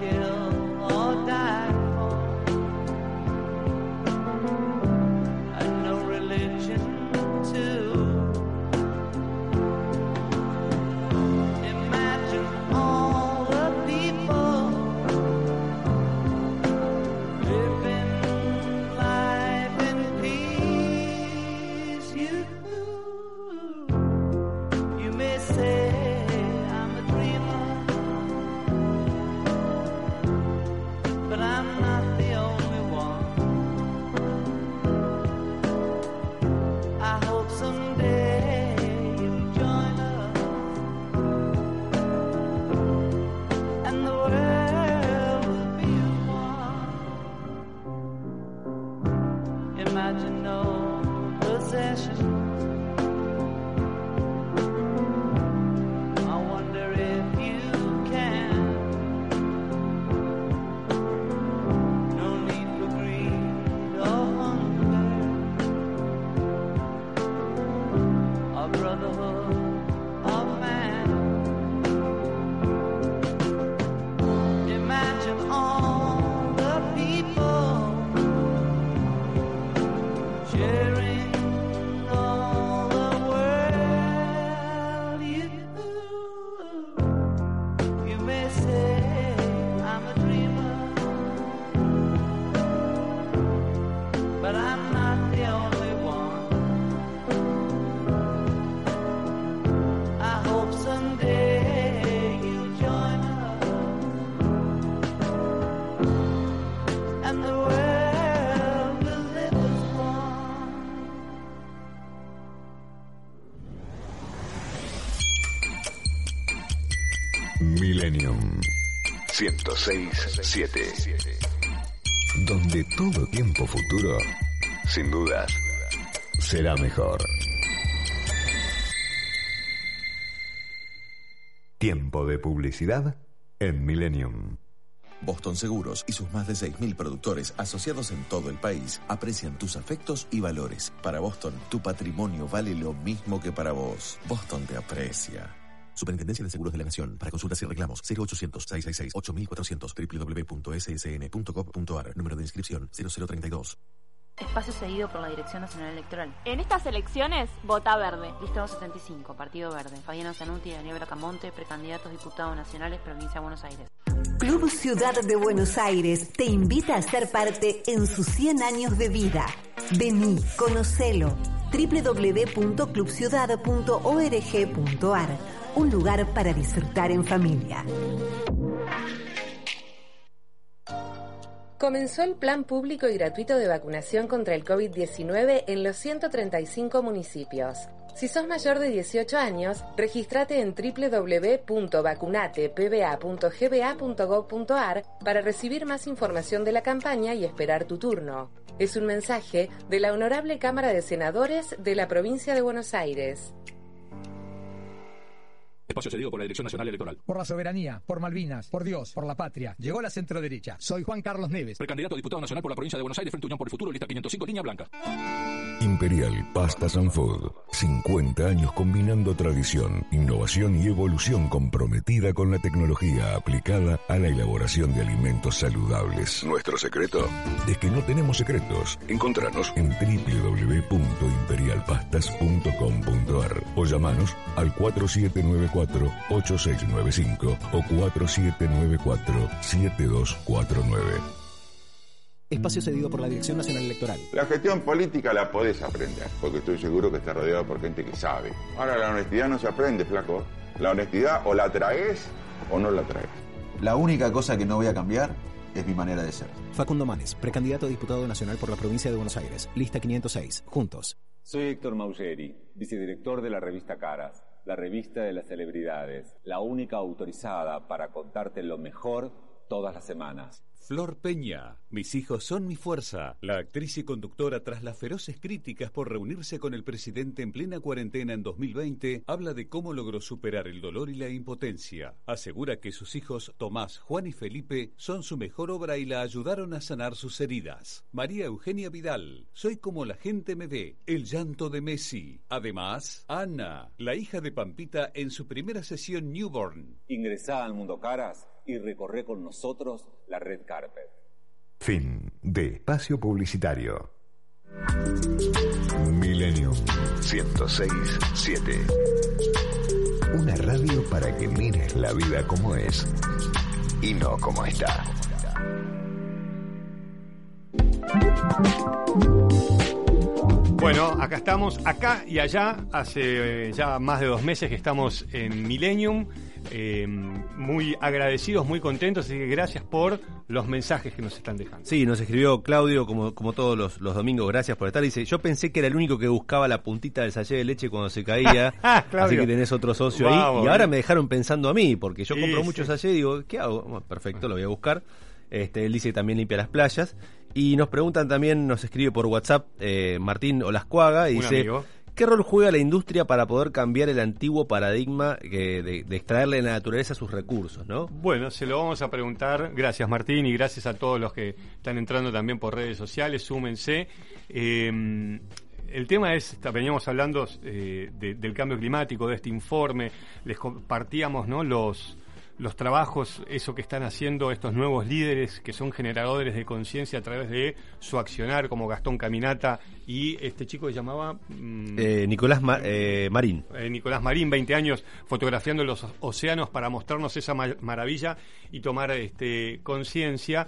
Kill 1067. Donde todo tiempo futuro, sin dudas, será mejor. Tiempo de publicidad en Millennium. Boston Seguros y sus más de 6.000 productores asociados en todo el país aprecian tus afectos y valores. Para Boston, tu patrimonio vale lo mismo que para vos. Boston te aprecia. Superintendencia de Seguros de la Nación. Para consultas y reclamos, 0800-666-8400 www.ssn.gov.ar. Número de inscripción, 0032. Espacio cedido por la Dirección Nacional Electoral. En estas elecciones, vota verde. Listado 75, Partido Verde. Fabiano Zanuti y Daniel Bracamonte, precandidatos diputados nacionales, Provincia de Buenos Aires. Club Ciudad de Buenos Aires te invita a ser parte en sus 100 años de vida. Vení, conocelo. www.clubciudad.org.ar Un lugar para disfrutar en familia. Comenzó el plan público y gratuito de vacunación contra el COVID-19 en los 135 municipios. Si sos mayor de 18 años, registrate en www.vacunatepba.gba.gov.ar para recibir más información de la campaña y esperar tu turno. Es un mensaje de la Honorable Cámara de Senadores de la Provincia de Buenos Aires. Espacio cedido por la Dirección Nacional Electoral. Por la soberanía, por Malvinas, por Dios, por la patria. Llegó la centro derecha. Soy Juan Carlos Neves. Precandidato a diputado nacional por la provincia de Buenos Aires, Frente Unión por el Futuro, lista 505, línea blanca. Imperial Pastas and Food. 50 años combinando tradición, innovación y evolución comprometida con la tecnología aplicada a la elaboración de alimentos saludables. Nuestro secreto es que no tenemos secretos. Encontranos en www.imperialpastas.com.ar o llamanos al 4794-8695 o 4794-7249. Espacio cedido por la Dirección Nacional Electoral. La gestión política la podés aprender, porque estoy seguro que está rodeado por gente que sabe. Ahora la honestidad no se aprende, flaco. La honestidad o la traes o no la traes. La única cosa que no voy a cambiar es mi manera de ser. Facundo Manes, precandidato a diputado nacional por la provincia de Buenos Aires. Lista 506. Juntos. Soy Héctor Maugeri, vicedirector de la revista Caras, la revista de las celebridades, la única autorizada para contarte lo mejor todas las semanas. Flor Peña, mis hijos son mi fuerza. La actriz y conductora, tras las feroces críticas por reunirse con el presidente en plena cuarentena en 2020, habla de cómo logró superar el dolor y la impotencia. Asegura que sus hijos, Tomás, Juan y Felipe, son su mejor obra y la ayudaron a sanar sus heridas. María Eugenia Vidal, soy como la gente me ve, el llanto de Messi. Además, Ana, la hija de Pampita, en su primera sesión Newborn. Ingresá al Mundo Caras y recorre con nosotros la red Carpet. Fin de espacio publicitario. Millennium 1067. Una radio para que mires la vida como es y no como está. Bueno, acá estamos, acá y allá, hace eh, ya más de dos meses que estamos en Millennium, eh, muy agradecidos, muy contentos, así que gracias por los mensajes que nos están dejando. Sí, nos escribió Claudio, como, como todos los, los domingos, gracias por estar. Dice, yo pensé que era el único que buscaba la puntita del sallé de leche cuando se caía, Ah, así que tenés otro socio ahí. Y ahora me dejaron pensando a mí, porque yo Sí, compro sí. mucho sallé y digo, ¿qué hago? Bueno, perfecto, lo voy a buscar. Este, él dice que también limpia las playas. Y nos preguntan también, nos escribe por WhatsApp eh, Martín Olascuaga y Un dice... amigo. ¿Qué rol juega la industria para poder cambiar el antiguo paradigma que- de, extraerle de la naturaleza sus recursos, no? Bueno, se lo vamos a preguntar. Gracias Martín y gracias a todos los que están entrando también por redes sociales. Súmense. Eh, el tema es, veníamos hablando eh, de- del cambio climático, de este informe, les compartíamos ¿no? los, los trabajos, eso que están haciendo estos nuevos líderes que son generadores de conciencia a través de su accionar, como Gastón Caminata y este chico que llamaba... mm, Eh, Nicolás Ma- eh, Marín. eh, Nicolás Marín, 20 años fotografiando los océanos para mostrarnos esa ma- maravilla y tomar este conciencia.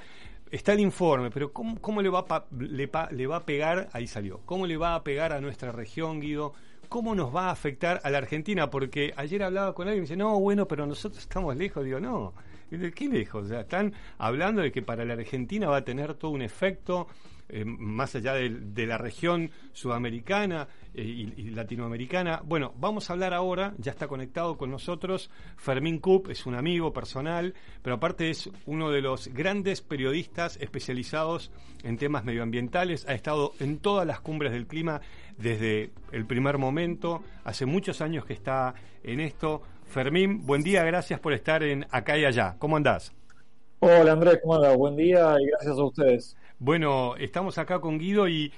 Está el informe, pero ¿cómo, cómo le, va le, le va a pegar? Ahí salió. ¿Cómo le va a pegar a nuestra región, Guido? ¿Cómo nos va a afectar a la Argentina? Porque ayer hablaba con alguien y me dice, no, bueno, pero nosotros estamos lejos. Digo, no, ¿de qué lejos? O sea, están hablando de que para la Argentina va a tener todo un efecto eh, más allá de, la región sudamericana eh, y, latinoamericana. Bueno, vamos a hablar ahora, ya está conectado con nosotros Fermín Cup, es un amigo personal, pero aparte es uno de los grandes periodistas especializados en temas medioambientales, ha estado en todas las cumbres del clima desde el primer momento, hace muchos años que está en esto. Fermín, buen día, gracias por estar en Acá y Allá. ¿Cómo andás? Hola Andrés, ¿cómo andas? Buen día y gracias a ustedes. Bueno, estamos acá con Guido y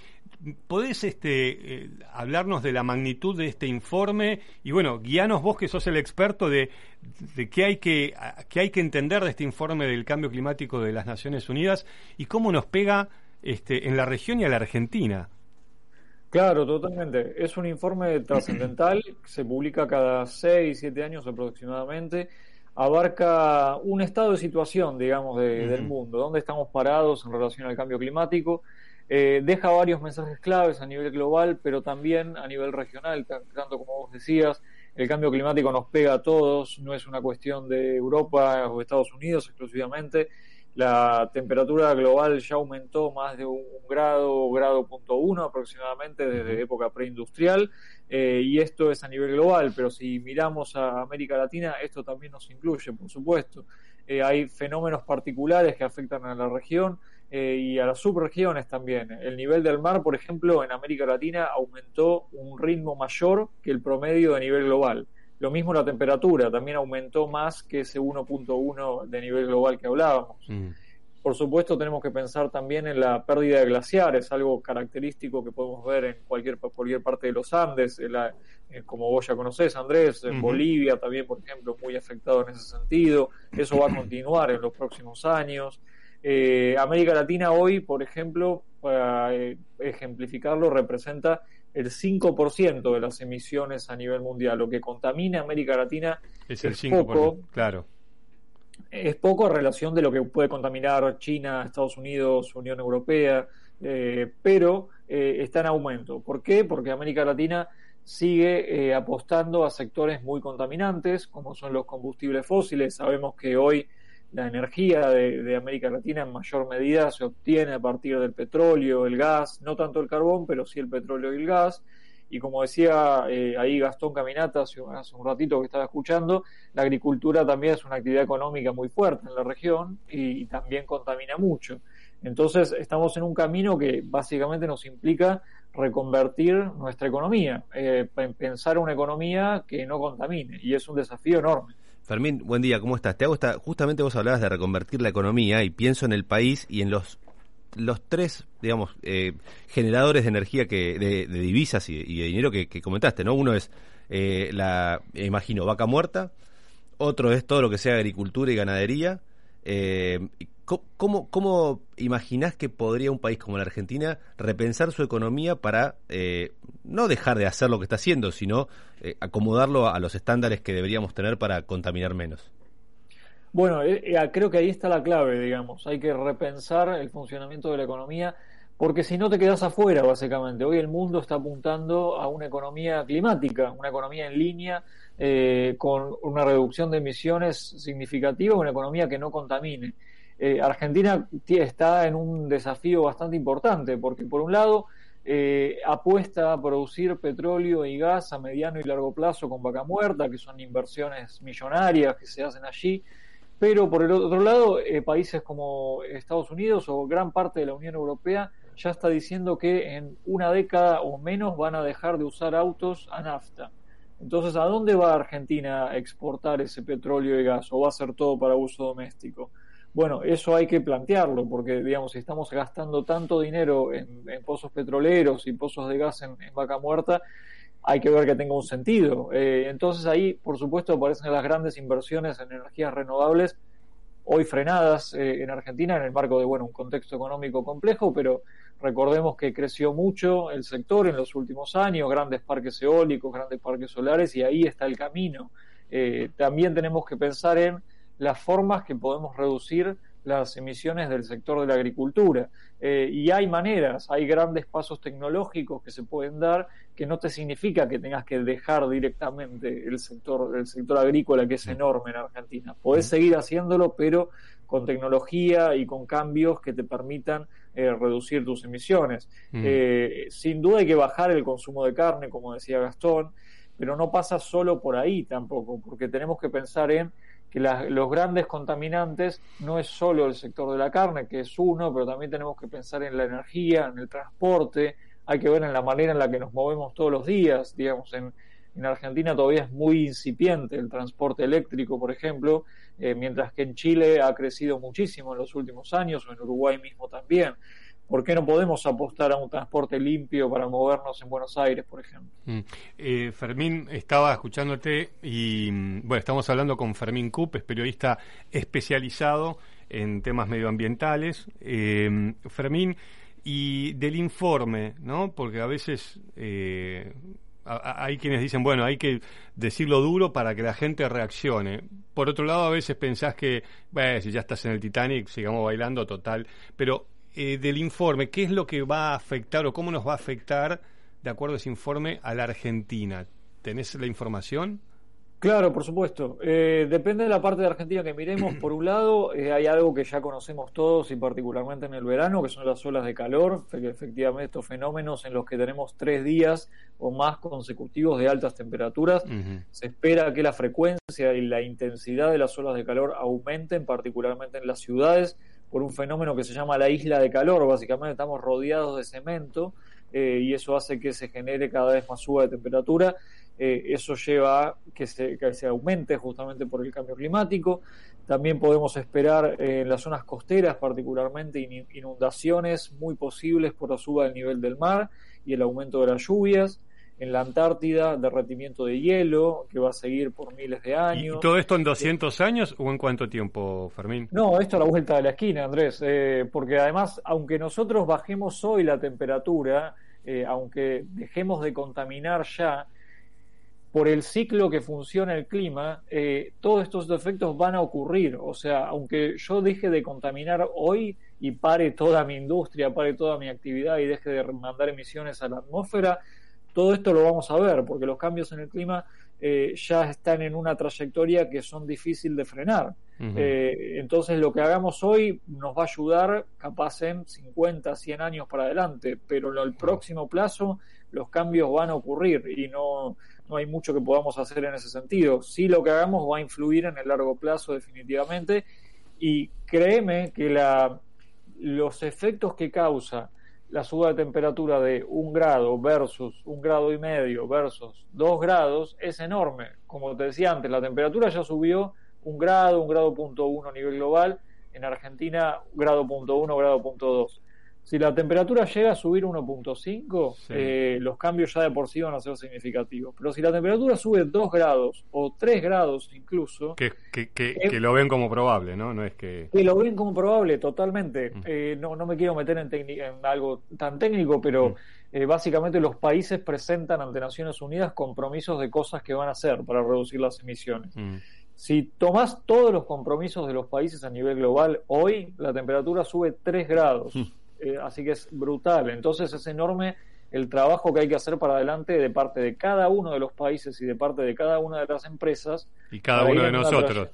podés este, eh, hablarnos de la magnitud de este informe y bueno, guíanos vos que sos el experto de, de qué, hay que, hay que entender de este informe del cambio climático de las Naciones Unidas y cómo nos pega este, en la región y a la Argentina. Claro, totalmente. Es un informe trascendental se publica cada 6, 7 años aproximadamente. Abarca un estado de situación, digamos, de- del mundo, dónde estamos parados en relación al cambio climático. Eh, deja varios mensajes claves a nivel global, pero también a nivel regional, tan- tanto como vos decías. El cambio climático nos pega a todos, no es una cuestión de Europa o Estados Unidos exclusivamente. La temperatura global ya aumentó más de un grado, grado punto uno aproximadamente desde época preindustrial, eh, y esto es a nivel global, pero si miramos a América Latina, esto también nos incluye, por supuesto. Eh, hay fenómenos particulares que afectan a la región eh, y a las subregiones también. El nivel del mar, por ejemplo, en América Latina aumentó un ritmo mayor que el promedio de nivel global. Lo mismo la temperatura, también aumentó más que ese 1.1 de nivel global que hablábamos. Por supuesto, tenemos que pensar también en la pérdida de glaciares, algo característico que podemos ver en cualquier, cualquier parte de los Andes, en la- eh, como vos ya conocés, Andrés, en. Bolivia también, por ejemplo, muy afectado en ese sentido. Eso va a continuar en los próximos años. Eh, América Latina hoy, por ejemplo, para eh, ejemplificarlo, representa el 5% de las emisiones a nivel mundial. Lo que contamina América Latina Es el es 5%, poco, claro. Es poco a relación de lo que puede contaminar China, Estados Unidos, Unión Europea, eh, pero eh, está en aumento. ¿Por qué? Porque América Latina sigue eh, apostando a sectores muy contaminantes, como son los combustibles fósiles. Sabemos que hoy la energía de, de América Latina en mayor medida se obtiene a partir del petróleo, el gas, no tanto el carbón, pero sí el petróleo y el gas. Y como decía eh, ahí Gastón Caminata hace, un ratito que estaba escuchando, la agricultura también es una actividad económica muy fuerte en la región y, también contamina mucho. Entonces estamos en un camino que básicamente nos implica reconvertir nuestra economía, eh, pe- pensar una economía que no contamine y es un desafío enorme. Fermín, buen día, ¿cómo estás? Te hago esta, justamente vos hablabas de reconvertir la economía y pienso en el país y en los los tres, digamos, eh, generadores de energía que de, de divisas y, de dinero que, comentaste, ¿no? Uno es eh, la, imagino, vaca muerta, otro es todo lo que sea agricultura y ganadería. Eh, ¿cómo, ¿Cómo imaginás que podría un país como la Argentina repensar su economía para eh, no dejar de hacer lo que está haciendo, sino eh, acomodarlo a los estándares que deberíamos tener para contaminar menos? Bueno, eh, eh, creo que ahí está la clave, digamos. Hay que repensar el funcionamiento de la economía, porque si no te quedas afuera, básicamente. Hoy el mundo está apuntando a una economía climática, una economía en línea, eh, con una reducción de emisiones significativa, una economía que no contamine. Eh, Argentina ti- está en un desafío bastante importante, porque por un lado eh, apuesta a producir petróleo y gas a mediano y largo plazo con vaca muerta, que son inversiones millonarias que se hacen allí. Pero por el otro lado, eh, países como Estados Unidos o gran parte de la Unión Europea ya está diciendo que en una década o menos van a dejar de usar autos a nafta. Entonces, ¿a dónde va Argentina a exportar ese petróleo y gas? ¿O va a ser todo para uso doméstico? Bueno, eso hay que plantearlo, porque, digamos, si estamos gastando tanto dinero en, pozos petroleros y pozos de gas en, en vaca muerta, hay que ver que tenga un sentido. Eh, entonces ahí, por supuesto, aparecen las grandes inversiones en energías renovables, hoy frenadas eh, en Argentina en el marco de bueno un contexto económico complejo, pero recordemos que creció mucho el sector en los últimos años, grandes parques eólicos, grandes parques solares, y ahí está el camino. Eh, también tenemos que pensar en las formas que podemos reducir las emisiones del sector de la agricultura. Eh, y hay maneras, hay grandes pasos tecnológicos que se pueden dar que no te significa que tengas que dejar directamente el sector, el sector agrícola que es enorme en Argentina. Podés seguir haciéndolo, pero con tecnología y con cambios que te permitan eh, reducir tus emisiones. Mm. Eh, sin duda hay que bajar el consumo de carne, como decía Gastón, pero no pasa solo por ahí tampoco, porque tenemos que pensar en que la- los grandes contaminantes no es solo el sector de la carne, que es uno, pero también tenemos que pensar en la energía, en el transporte, hay que ver en la manera en la que nos movemos todos los días, digamos, en, en Argentina todavía es muy incipiente el transporte eléctrico, por ejemplo, eh, mientras que en Chile ha crecido muchísimo en los últimos años, o en Uruguay mismo también. ¿Por qué no podemos apostar a un transporte limpio para movernos en Buenos Aires, por ejemplo? Mm. Eh, Fermín, estaba escuchándote y mm, bueno, estamos hablando con Fermín Cup, es periodista especializado en temas medioambientales. Eh, Fermín, y del informe, ¿no? Porque a veces eh, hay quienes dicen, bueno, hay que decirlo duro para que la gente reaccione. Por otro lado, a veces pensás que, bueno, si ya estás en el Titanic, sigamos bailando, total. Pero eh, del informe, ¿qué es lo que va a afectar o cómo nos va a afectar, de acuerdo a ese informe, a la Argentina? ¿Tenés la información? Claro, por supuesto. Eh, depende de la parte de Argentina que miremos. Por un lado, eh, hay algo que ya conocemos todos y particularmente en el verano, que son las olas de calor, que efectivamente estos fenómenos en los que tenemos tres días o más consecutivos de altas temperaturas. Se espera que la frecuencia y la intensidad de las olas de calor aumenten, particularmente en las ciudades, por un fenómeno que se llama la isla de calor. Básicamente estamos rodeados de cemento eh, y eso hace que se genere cada vez más suba de temperatura. Eh, eso lleva a que se, que se aumente justamente por el cambio climático. También podemos esperar eh, en las zonas costeras, particularmente, in- inundaciones muy posibles por la suba del nivel del mar y el aumento de las lluvias. En la Antártida, derretimiento de hielo, que va a seguir por miles de ¿Y años. todo esto en 200 años o en cuánto tiempo, Fermín? No, esto a la vuelta de la esquina, Andrés, eh, porque además, aunque nosotros bajemos hoy la temperatura, eh, aunque dejemos de contaminar ya, por el ciclo que funciona el clima, eh, todos estos efectos van a ocurrir. O sea, aunque yo deje de contaminar hoy y pare toda mi industria, pare toda mi actividad y deje de mandar emisiones a la atmósfera, todo esto lo vamos a ver, porque los cambios en el clima eh, ya están en una trayectoria que son difíciles de frenar. Eh, entonces lo que hagamos hoy nos va a ayudar capaz en 50, 100 años para adelante, pero en el próximo plazo los cambios van a ocurrir y no, no hay mucho que podamos hacer en ese sentido. Sí lo que hagamos va a influir en el largo plazo definitivamente y créeme que la, los efectos que causa la suba de temperatura de un grado versus un grado y medio versus dos grados es enorme. Como te decía antes, la temperatura ya subió un grado, un grado punto uno a nivel global. En Argentina, grado punto uno, grado punto dos. Si la temperatura llega a subir 1.5, Sí. eh, los cambios ya de por sí van a ser significativos. Pero si la temperatura sube 2 grados o 3 grados incluso, Que, que, que, Eh, que lo ven como probable, ¿no? No es que... que lo ven como probable totalmente. Mm. Eh, no, no me quiero meter en algo tan técnico, pero Mm. eh, básicamente los países presentan ante Naciones Unidas compromisos de cosas que van a hacer para reducir las emisiones. Mm. Si tomás todos los compromisos de los países a nivel global, hoy la temperatura sube 3 grados. Eh, así que es brutal. Entonces es enorme el trabajo que hay que hacer para adelante de parte de cada uno de los países y de parte de cada una de las empresas. Y cada uno de nosotros.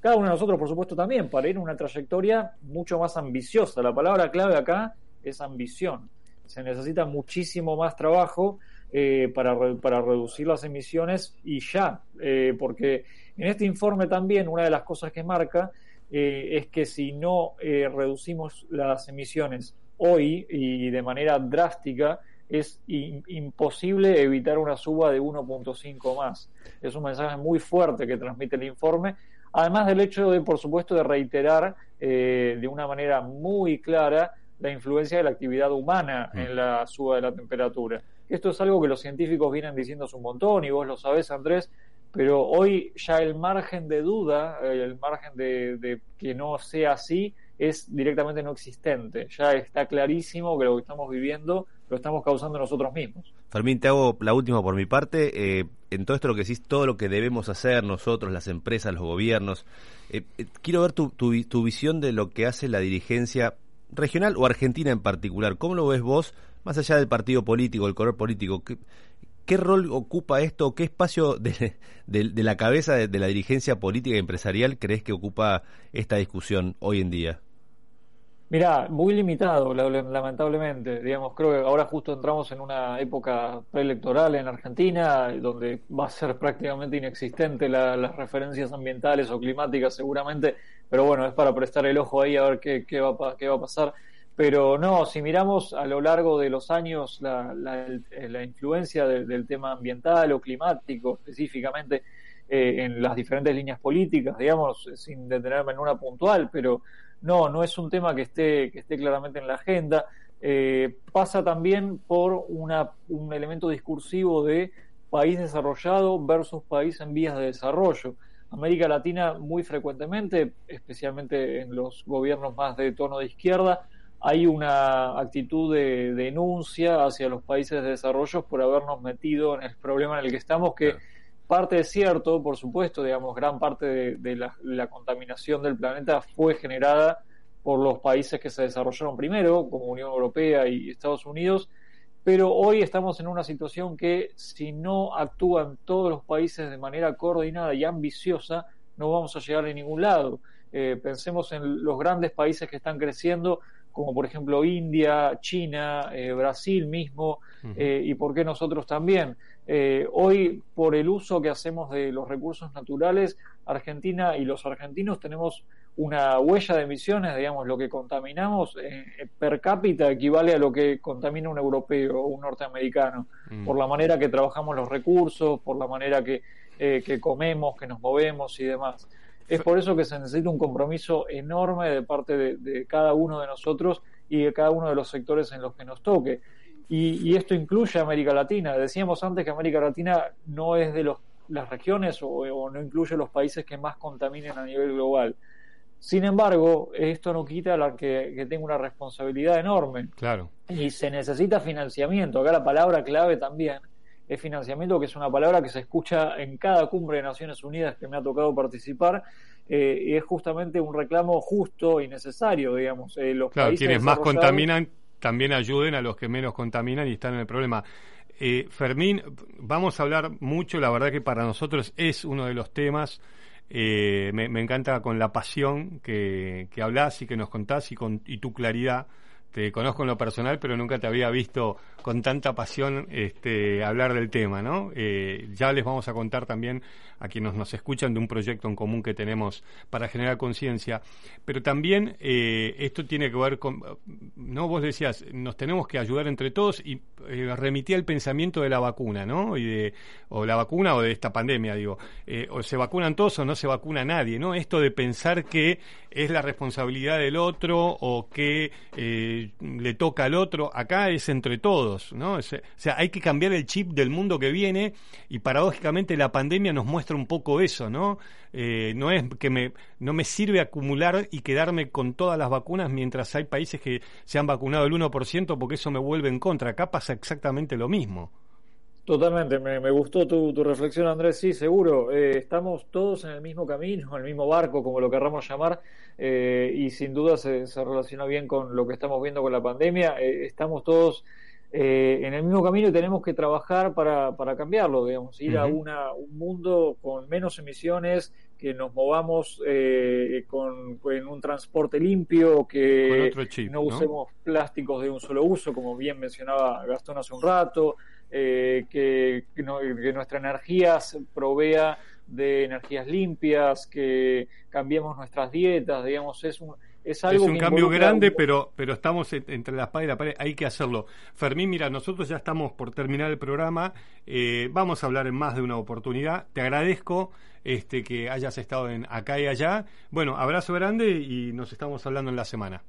Cada uno de nosotros, por supuesto, también, para ir en una trayectoria mucho más ambiciosa. La palabra clave acá es ambición. Se necesita muchísimo más trabajo eh, para, re- para reducir las emisiones y ya, eh, porque en este informe también una de las cosas que marca eh, es que si no eh, reducimos las emisiones hoy y de manera drástica, es imposible evitar una suba de 1.5 más. Es un mensaje muy fuerte que transmite el informe, además del hecho de, por supuesto, de reiterar eh, de una manera muy clara la influencia de la actividad humana en la suba de la temperatura. Esto es algo que los científicos vienen diciendo hace un montón y vos lo sabés, Andrés, pero hoy ya el margen de duda, eh, el margen de, que no sea así, es directamente no existente. Ya está clarísimo que lo que estamos viviendo lo estamos causando nosotros mismos. Fermín, te hago la última por mi parte. Eh, en todo esto lo que decís, todo lo que debemos hacer nosotros, las empresas, los gobiernos, eh, quiero ver tu visión de lo que hace la dirigencia regional o argentina en particular. ¿Cómo lo ves vos, más allá del partido político, el color político? ¿Qué, ¿Qué rol ocupa esto? ¿Qué espacio de, la cabeza de, la dirigencia política y empresarial crees que ocupa esta discusión hoy en día? Mirá, muy limitado, la- lamentablemente. Digamos, creo que ahora justo entramos en una época preelectoral en Argentina, donde va a ser prácticamente inexistente la- las referencias ambientales o climáticas seguramente, pero bueno, es para prestar el ojo ahí a ver qué, va, qué va a pasar. Pero no, si miramos a lo largo de los años la, la- influencia de- del tema ambiental o climático específicamente eh, en las diferentes líneas políticas, digamos, sin detenerme en una puntual, pero no, no es un tema que esté, que esté claramente en la agenda. Eh, pasa también por una, un elemento discursivo de país desarrollado versus país en vías de desarrollo. América Latina muy frecuentemente, especialmente en los gobiernos más de tono de izquierda, hay una actitud de denuncia hacia los países de desarrollo por habernos metido en el problema en el que estamos, que parte es cierto, por supuesto, digamos, gran parte de, de la, la contaminación del planeta fue generada por los países que se desarrollaron primero, como Unión Europea y Estados Unidos, pero hoy estamos en una situación que si no actúan todos los países de manera coordinada y ambiciosa, no vamos a llegar a ningún lado. Eh, pensemos en los grandes países que están creciendo, como por ejemplo India, China, eh, Brasil mismo, eh, y por qué nosotros también. Eh, hoy, por el uso que hacemos de los recursos naturales, Argentina y los argentinos tenemos una huella de emisiones, digamos, lo que contaminamos eh, per cápita equivale a lo que contamina un europeo o un norteamericano, Mm. por la manera que trabajamos los recursos, por la manera que, eh, que comemos, que nos movemos y demás. Es por eso que se necesita un compromiso enorme de parte de, de cada uno de nosotros y de cada uno de los sectores en los que nos toque. Y, y esto incluye a América Latina. Decíamos antes que América Latina no es de los, las regiones o, o no incluye los países que más contaminen a nivel global. Sin embargo, esto no quita la que, que tenga una responsabilidad enorme Claro. y se necesita financiamiento. Acá la palabra clave también es financiamiento, que es una palabra que se escucha en cada cumbre de Naciones Unidas que me ha tocado participar, eh, y es justamente un reclamo justo y necesario, digamos. Eh, los Claro, quienes más contaminan también ayuden a los que menos contaminan y están en el problema. Eh, Fermín, vamos a hablar mucho, la verdad que para nosotros es uno de los temas. eh, me, me encanta con la pasión que, que hablas y que nos contás y, con, y tu claridad. Te conozco en lo personal, pero nunca te había visto con tanta pasión este, hablar del tema, ¿no? Eh, ya les vamos a contar también a quienes nos escuchan de un proyecto en común que tenemos para generar conciencia, pero también eh, esto tiene que ver con, no vos decías, nos tenemos que ayudar entre todos y eh, remití al pensamiento de la vacuna, ¿no? Y de, o la vacuna o de esta pandemia, digo, eh, o se vacunan todos o no se vacuna nadie, ¿no? Esto de pensar que es la responsabilidad del otro o que eh, le toca al otro, acá es entre todos, ¿no? Es- o sea, hay que cambiar el chip del mundo que viene y paradójicamente la pandemia nos muestra un poco eso, ¿no? Eh, no es que me, no me sirve acumular y quedarme con todas las vacunas mientras hay países que se han vacunado el 1% porque eso me vuelve en contra. Acá pasa exactamente lo mismo. Totalmente, me, me gustó tu, tu reflexión, Andrés. Sí, seguro. Eh, estamos todos en el mismo camino, en el mismo barco, como lo querramos llamar, eh, y sin duda se, se relaciona bien con lo que estamos viendo con la pandemia. Eh, estamos todos eh, en el mismo camino y tenemos que trabajar para, para cambiarlo, digamos, ir a una, un mundo con menos emisiones, que nos movamos eh, con, en un transporte limpio, que otro chip, no ¿no? usemos plásticos de un solo uso, como bien mencionaba Gastón hace un rato, eh, que, que no- que nuestra energía se provea de energías limpias, que cambiemos nuestras dietas, digamos, es un, es Es algo un que cambio grande, un- pero, pero estamos en- entre la espada y la pared, hay que hacerlo. Fermín, mira, nosotros ya estamos por terminar el programa, eh, vamos a hablar en más de una oportunidad. Te agradezco este, que hayas estado en acá y allá. Bueno, abrazo grande y nos estamos hablando en la semana.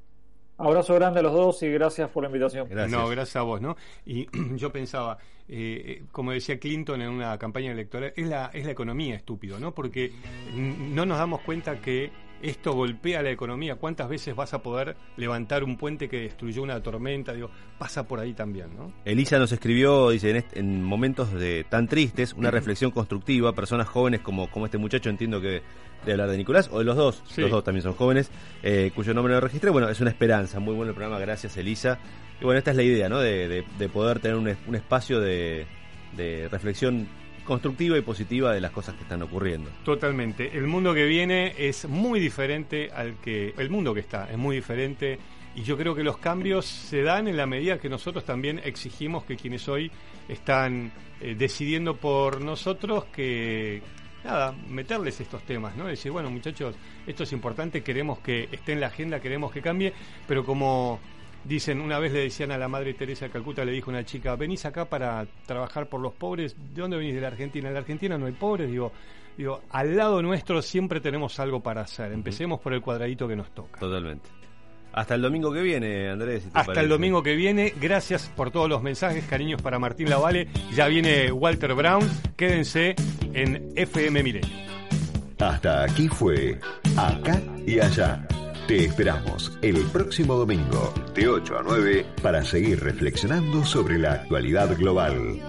Abrazo grande a los dos y gracias por la invitación. No, gracias a vos, ¿no? Y yo pensaba, eh, eh, como decía Clinton en una campaña electoral, es la, es la economía estúpido, ¿no? Porque no nos damos cuenta que esto golpea la economía. ¿Cuántas veces vas a poder levantar un puente que destruyó una tormenta? Digo, pasa por ahí también, ¿no? Elisa nos escribió, dice, en, en momentos de tan tristes, una reflexión constructiva, personas jóvenes como, como este muchacho, entiendo que de hablar de Nicolás, o de los dos, Sí. los dos también son jóvenes, eh, cuyo nombre no registré. Bueno, es una esperanza, muy bueno el programa, gracias Elisa. Y bueno, esta es la idea, ¿no? De, de- de poder tener un, un espacio de, de reflexión constructiva y positiva de las cosas que están ocurriendo. Totalmente. El mundo que viene es muy diferente al que. El mundo que está es muy diferente. Y yo creo que los cambios se dan en la medida que nosotros también exigimos que quienes hoy están eh, decidiendo por nosotros que, nada, meterles estos temas, ¿no? Decir, bueno, muchachos, esto es importante, queremos que esté en la agenda, queremos que cambie, pero como dicen, una vez le decían a la madre Teresa de Calcuta, le dijo una chica, venís acá para trabajar por los pobres, ¿de dónde venís? De la Argentina. En la Argentina no hay pobres, digo, digo, al lado nuestro siempre tenemos algo para hacer, empecemos por el cuadradito que nos toca. Totalmente. Hasta el domingo que viene, Andrés. si te Hasta parece. el domingo que viene, gracias por todos los mensajes, cariños para Martín Lavale, ya viene Walter Brown, quédense en FM Milenio. Hasta aquí fue Acá y Allá. Te esperamos el próximo domingo de 8 a 9 para seguir reflexionando sobre la actualidad global.